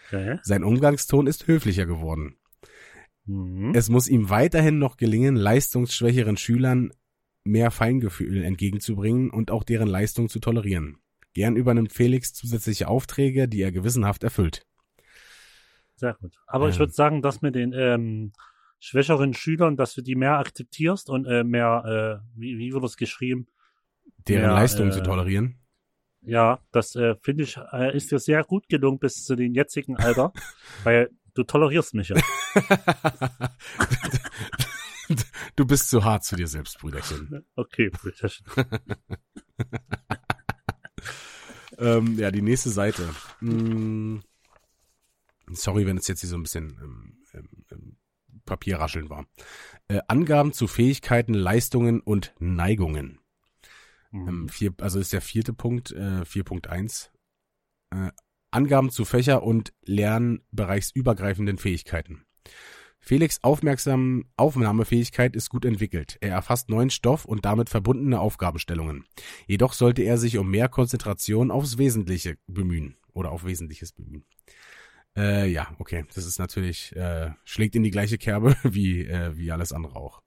Okay. Sein Umgangston ist höflicher geworden. Mhm. Es muss ihm weiterhin noch gelingen, leistungsschwächeren Schülern mehr Feingefühl entgegenzubringen und auch deren Leistung zu tolerieren. Gern übernimmt Felix zusätzliche Aufträge, die er gewissenhaft erfüllt. Sehr gut. Aber ich Ähm. würde sagen, dass mit den ähm, schwächeren Schülern, dass du die mehr akzeptierst und äh, mehr, äh, wie, wie wird das geschrieben? Deren Ja, Leistung äh, zu tolerieren. Ja, das äh, finde ich, äh, ist dir sehr gut gelungen bis zu dem jetzigen Alter, weil du tolerierst mich ja. du bist zu hart zu dir selbst, Brüderchen. Okay, Brüderchen. ähm, ja, die nächste Seite. Hm, sorry, wenn es jetzt hier so ein bisschen ähm, ähm, ähm, Papierrascheln war. Äh, Angaben zu Fähigkeiten, Leistungen und Neigungen. Ähm, Mhm. vier, also ist der vierte Punkt, äh, 4.1. Äh, Angaben zu Fächer- und Lernbereichsübergreifenden Fähigkeiten. Felix aufmerksam Aufnahmefähigkeit ist gut entwickelt. Er erfasst neuen Stoff und damit verbundene Aufgabenstellungen. Jedoch sollte er sich um mehr Konzentration aufs Wesentliche bemühen oder auf Wesentliches bemühen. Äh, ja, okay, das ist natürlich äh, schlägt in die gleiche Kerbe wie äh, wie alles andere auch.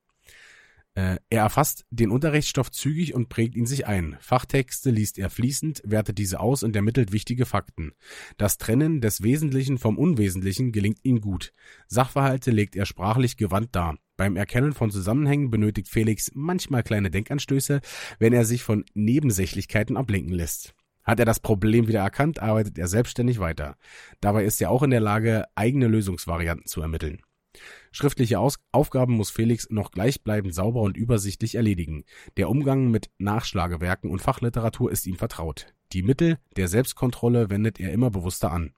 Äh, er erfasst den Unterrichtsstoff zügig und prägt ihn sich ein. Fachtexte liest er fließend, wertet diese aus und ermittelt wichtige Fakten. Das Trennen des Wesentlichen vom Unwesentlichen gelingt ihm gut. Sachverhalte legt er sprachlich gewandt dar. Beim Erkennen von Zusammenhängen benötigt Felix manchmal kleine Denkanstöße, wenn er sich von Nebensächlichkeiten ablenken lässt. Hat er das Problem wieder erkannt, arbeitet er selbstständig weiter. Dabei ist er auch in der Lage, eigene Lösungsvarianten zu ermitteln. Schriftliche Aus Aufgaben muss Felix noch gleichbleibend sauber und übersichtlich erledigen. Der Umgang mit Nachschlagewerken und Fachliteratur ist ihm vertraut. Die Mittel der Selbstkontrolle wendet er immer bewusster an.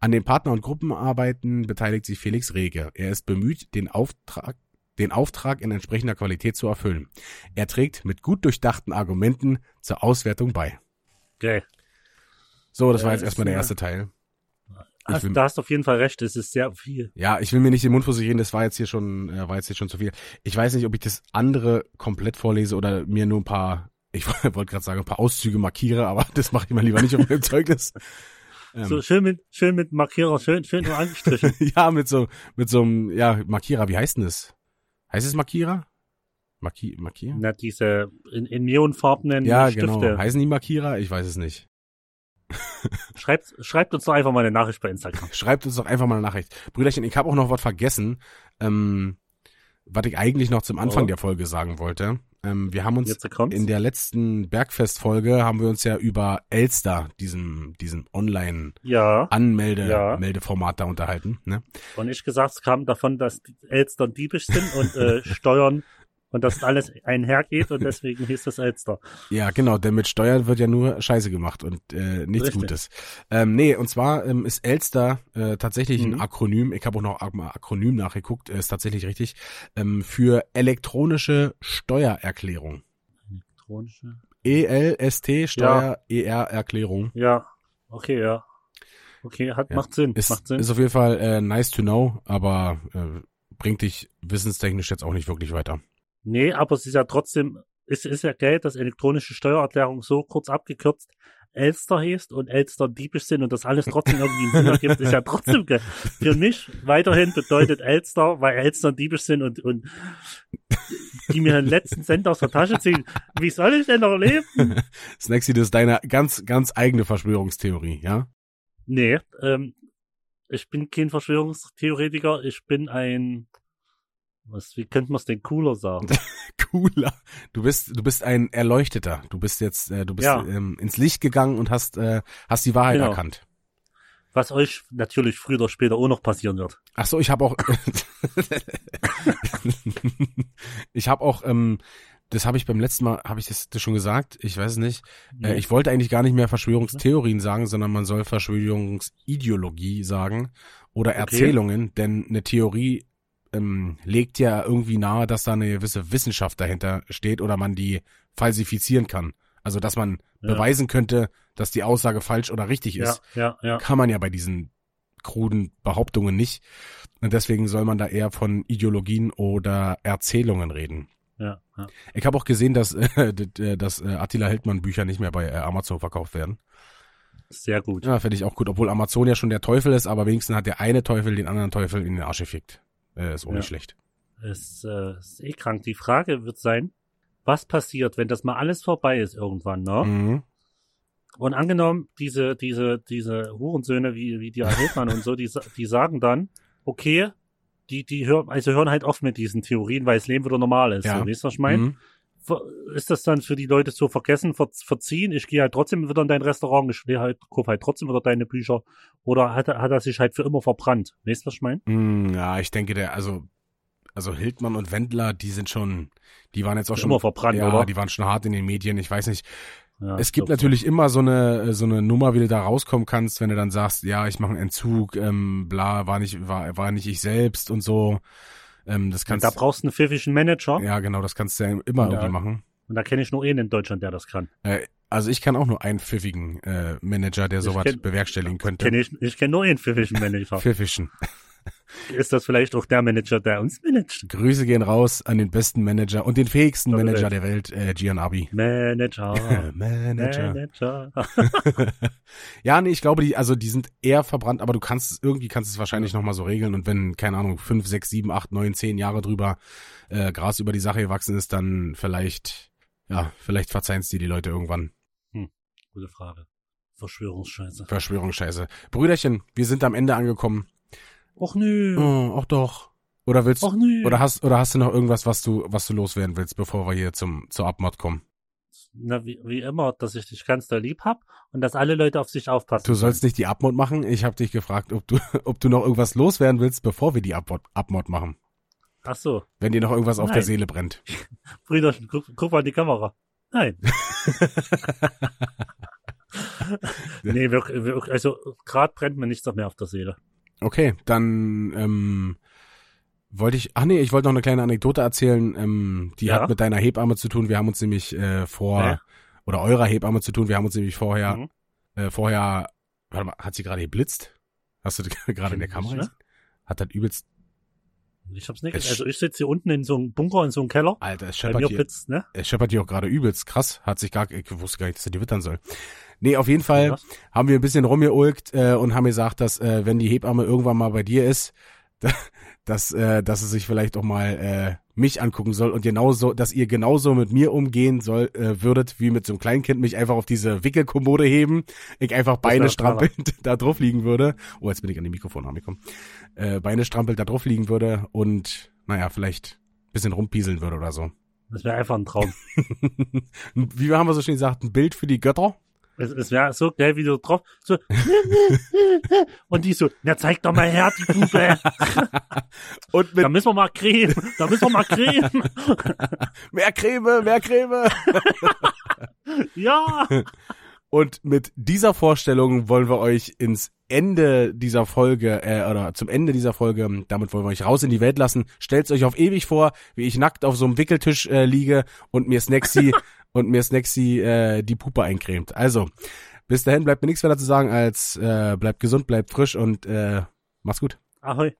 An den Partner- und Gruppenarbeiten beteiligt sich Felix rege. Er ist bemüht, den Auftrag den Auftrag in entsprechender Qualität zu erfüllen. Er trägt mit gut durchdachten Argumenten zur Auswertung bei. Okay. So, das war jetzt erstmal der erste Teil. Ich Also, will- da hast du auf jeden Fall recht, es ist sehr viel. Ja, ich will mir nicht den Mund reden, das war jetzt hier schon, äh, war jetzt hier schon zu viel. Ich weiß nicht, ob ich das andere komplett vorlese oder mir nur ein paar, ich wollte gerade sagen, ein paar Auszüge markiere, aber das mache ich mal lieber nicht auf meinem Zeugnis. Ähm, So schön mit, schön mit Markierer, schön, schön nur angestrichen. ja, mit so, mit so einem, ja, Markierer, wie heißt denn das? Heißt es Markierer? Marki Markier? Na, diese in, in neonfarbenen Ja, Stifte. genau. Heißen die Markierer? Ich weiß es nicht. Schreibt, schreibt uns doch einfach mal eine Nachricht bei Instagram. Schreibt uns doch einfach mal eine Nachricht. Brüderchen, ich habe auch noch was vergessen, ähm, was ich eigentlich noch zum Anfang Oh. der Folge sagen wollte. Ähm, wir haben uns in der letzten Bergfest-Folge haben wir uns ja über Elster, diesem, diesem Ja, Online-Anmelde, Ja. Meldeformat da unterhalten, ne? und ich gesagt, es kam davon, dass Elster diebisch sind und äh, steuern und dass alles einhergeht und deswegen hieß das Elster. Ja, genau, denn mit Steuern wird ja nur Scheiße gemacht und äh, nichts Richtig. Gutes. Ähm, nee, und zwar ähm, ist Elster äh, tatsächlich ein Mhm. Akronym, ich habe auch noch mal Akronym nachgeguckt, äh, ist tatsächlich richtig, ähm, für elektronische Steuererklärung. Elektronische. ELST, Steuer-ER-Erklärung. Ja, okay, ja. Okay, hat, Ja. macht Sinn, Ist, macht Sinn. ist auf jeden Fall äh, nice to know, aber äh, bringt dich wissenstechnisch jetzt auch nicht wirklich weiter. Nee, aber es ist ja trotzdem, es ist ja geil, dass elektronische Steuererklärung so kurz abgekürzt Elster heißt und Elster diebisch sind und das alles trotzdem irgendwie einen Sinn ergibt, ist ja trotzdem geil. Für mich weiterhin bedeutet Elster, weil Elster diebisch sind und, und die mir den letzten Cent aus der Tasche ziehen. Wie soll ich denn noch leben? Snacksy, das ist deine ganz, ganz eigene Verschwörungstheorie, ja? Nee, ähm, ich bin kein Verschwörungstheoretiker, ich bin ein, was, wie könnte man es denn cooler sagen? Cooler. Du bist, du bist ein Erleuchteter. Du bist jetzt, äh, du bist Ja. ähm, ins Licht gegangen und hast, äh, hast die Wahrheit Genau. erkannt. Was euch natürlich früher oder später auch noch passieren wird. Ach so, ich habe auch, ich habe auch, ähm, das habe ich beim letzten Mal, habe ich das, das schon gesagt? Ich weiß es nicht. Äh, ich wollte eigentlich gar nicht mehr Verschwörungstheorien sagen, sondern man soll Verschwörungsideologie sagen oder Okay. Erzählungen, denn eine Theorie ähm, legt ja irgendwie nahe, dass da eine gewisse Wissenschaft dahinter steht oder man die falsifizieren kann. Also dass man Ja. beweisen könnte, dass die Aussage falsch oder richtig ja, ist, ja, ja. kann man ja bei diesen kruden Behauptungen nicht. Und deswegen soll man da eher von Ideologien oder Erzählungen reden. Ja, ja. Ich habe auch gesehen, dass, äh, dass äh, Attila Hildmann Bücher nicht mehr bei äh, Amazon verkauft werden. Sehr gut. Ja, finde ich auch gut, obwohl Amazon ja schon der Teufel ist, aber wenigstens hat der eine Teufel den anderen Teufel in den Arsch gefickt. Äh, ist auch Ja. nicht schlecht. Es äh, ist eh krank. Die Frage wird sein, was passiert, wenn das mal alles vorbei ist irgendwann, ne? Mhm. Und angenommen, diese, diese, diese Hurensöhne wie, wie die Hildmann und so, die, die sagen dann, okay, die, die hören, also hören halt oft mit diesen Theorien, weil das Leben wieder normal ist. Ja. So, weißt du, was ich meine? Mhm. Ist das dann für die Leute so vergessen, ver verziehen? Ich gehe halt trotzdem wieder in dein Restaurant, ich halt, kaufe halt trotzdem wieder deine Bücher. Oder hat er, hat er sich halt für immer verbrannt? Weißt du, was ich meine? Mm, Ja, ich denke, der, also, also Hildmann und Wendler, die sind schon, die waren jetzt auch schon, Immer verbrannt, ja, oder? die waren schon hart in den Medien. Ich weiß nicht. Ja, es gibt so- natürlich immer so eine, so eine Nummer, wie du da rauskommen kannst, wenn du dann sagst, ja, ich mache einen Entzug, ähm, bla, war nicht, war, war nicht ich selbst und so. Ähm, das kannst Da brauchst du einen pfiffischen Manager. ja, genau, das kannst du ja immer Ja. irgendwie machen. Und da kenne ich nur einen in Deutschland, der das kann. Äh, also ich kann auch nur einen pfiffigen äh, Manager, der sowas kenn- bewerkstelligen könnte. Kenn ich ich kenne nur einen pfiffischen Manager. Pfiffischen. Ist das vielleicht auch der Manager, der uns managt? Grüße gehen raus an den besten Manager und den fähigsten Der Manager Welt. der Welt, äh, Gian Abi. Manager. Manager. Manager. ja, nee, ich glaube, die, also die sind eher verbrannt, aber du kannst es, irgendwie kannst es wahrscheinlich noch mal so regeln und wenn, keine Ahnung, fünf, sechs, sieben, acht, neun, zehn Jahre drüber äh, Gras über die Sache gewachsen ist, dann vielleicht, ja, vielleicht verzeihen es dir die Leute irgendwann. Gute Frage. Verschwörungsscheiße. Verschwörungsscheiße. Brüderchen, wir sind am Ende angekommen. Och nö. Oh, auch doch. Oder willst Och nö. oder hast oder hast du noch irgendwas, was du was du loswerden willst, bevor wir hier zum zur Abmod kommen? Na, wie, wie immer, dass ich dich ganz doll lieb hab und dass alle Leute auf sich aufpassen. Du sollst nicht die Abmod machen. Ich habe dich gefragt, ob du ob du noch irgendwas loswerden willst, bevor wir die Abmod, Abmod machen. Ach so. Wenn dir noch irgendwas auf Nein. der Seele brennt. Brüderchen, guck, guck mal in die Kamera. Nein. nee, wirklich, wirklich, also gerade brennt mir nichts mehr auf der Seele. Okay, dann ähm, wollte ich, ach nee, ich wollte noch eine kleine Anekdote erzählen, ähm, die Ja? hat mit deiner Hebamme zu tun. Wir haben uns nämlich äh, vor, Nee. oder eurer Hebamme zu tun, wir haben uns nämlich vorher, Mhm. äh, vorher, warte mal, hat sie gerade geblitzt? Hast du gerade in der Kamera gesehen? Hat das übelst, Ich hab's nicht. Es- Also ich sitze hier unten in so einem Bunker, in so einem Keller. Alter, es scheppert hier, blitzt, ne? es scheppert hier auch gerade übelst krass, hat sich gar, ich wusste gar nicht, dass er die wittern soll. Nee, auf jeden Fall Ja. haben wir ein bisschen rumgeulkt äh, und haben gesagt, dass äh, wenn die Hebamme irgendwann mal bei dir ist, dass, äh, dass sie sich vielleicht auch mal äh, mich angucken soll und genauso, dass ihr genauso mit mir umgehen soll äh, würdet, wie mit so einem Kleinkind mich einfach auf diese Wickelkommode heben, ich einfach Beine strampelnd da drauf liegen würde. Oh, jetzt bin ich an die Mikrofon angekommen. Äh, Beine strampelnd da drauf liegen würde und naja, vielleicht ein bisschen rumpieseln würde oder so. Das wäre einfach ein Traum. Wie haben wir so schön gesagt, ein Bild für die Götter? Es es wäre so geil, wie du drauf, so, und die so, na zeig doch mal her, die Bube. Und mit Da müssen wir mal cremen, da müssen wir mal cremen. mehr Creme, mehr Creme. Ja. Und mit dieser Vorstellung wollen wir euch ins Ende dieser Folge, äh, oder zum Ende dieser Folge, damit wollen wir euch raus in die Welt lassen. Stellt euch auf ewig vor, wie ich nackt auf so einem Wickeltisch äh, liege und mir Snacksy und mir Snacksy äh, die Puppe eincremt. Also, bis dahin bleibt mir nichts weiter zu sagen als äh, bleibt gesund, bleibt frisch und äh, macht's gut. Ahoi.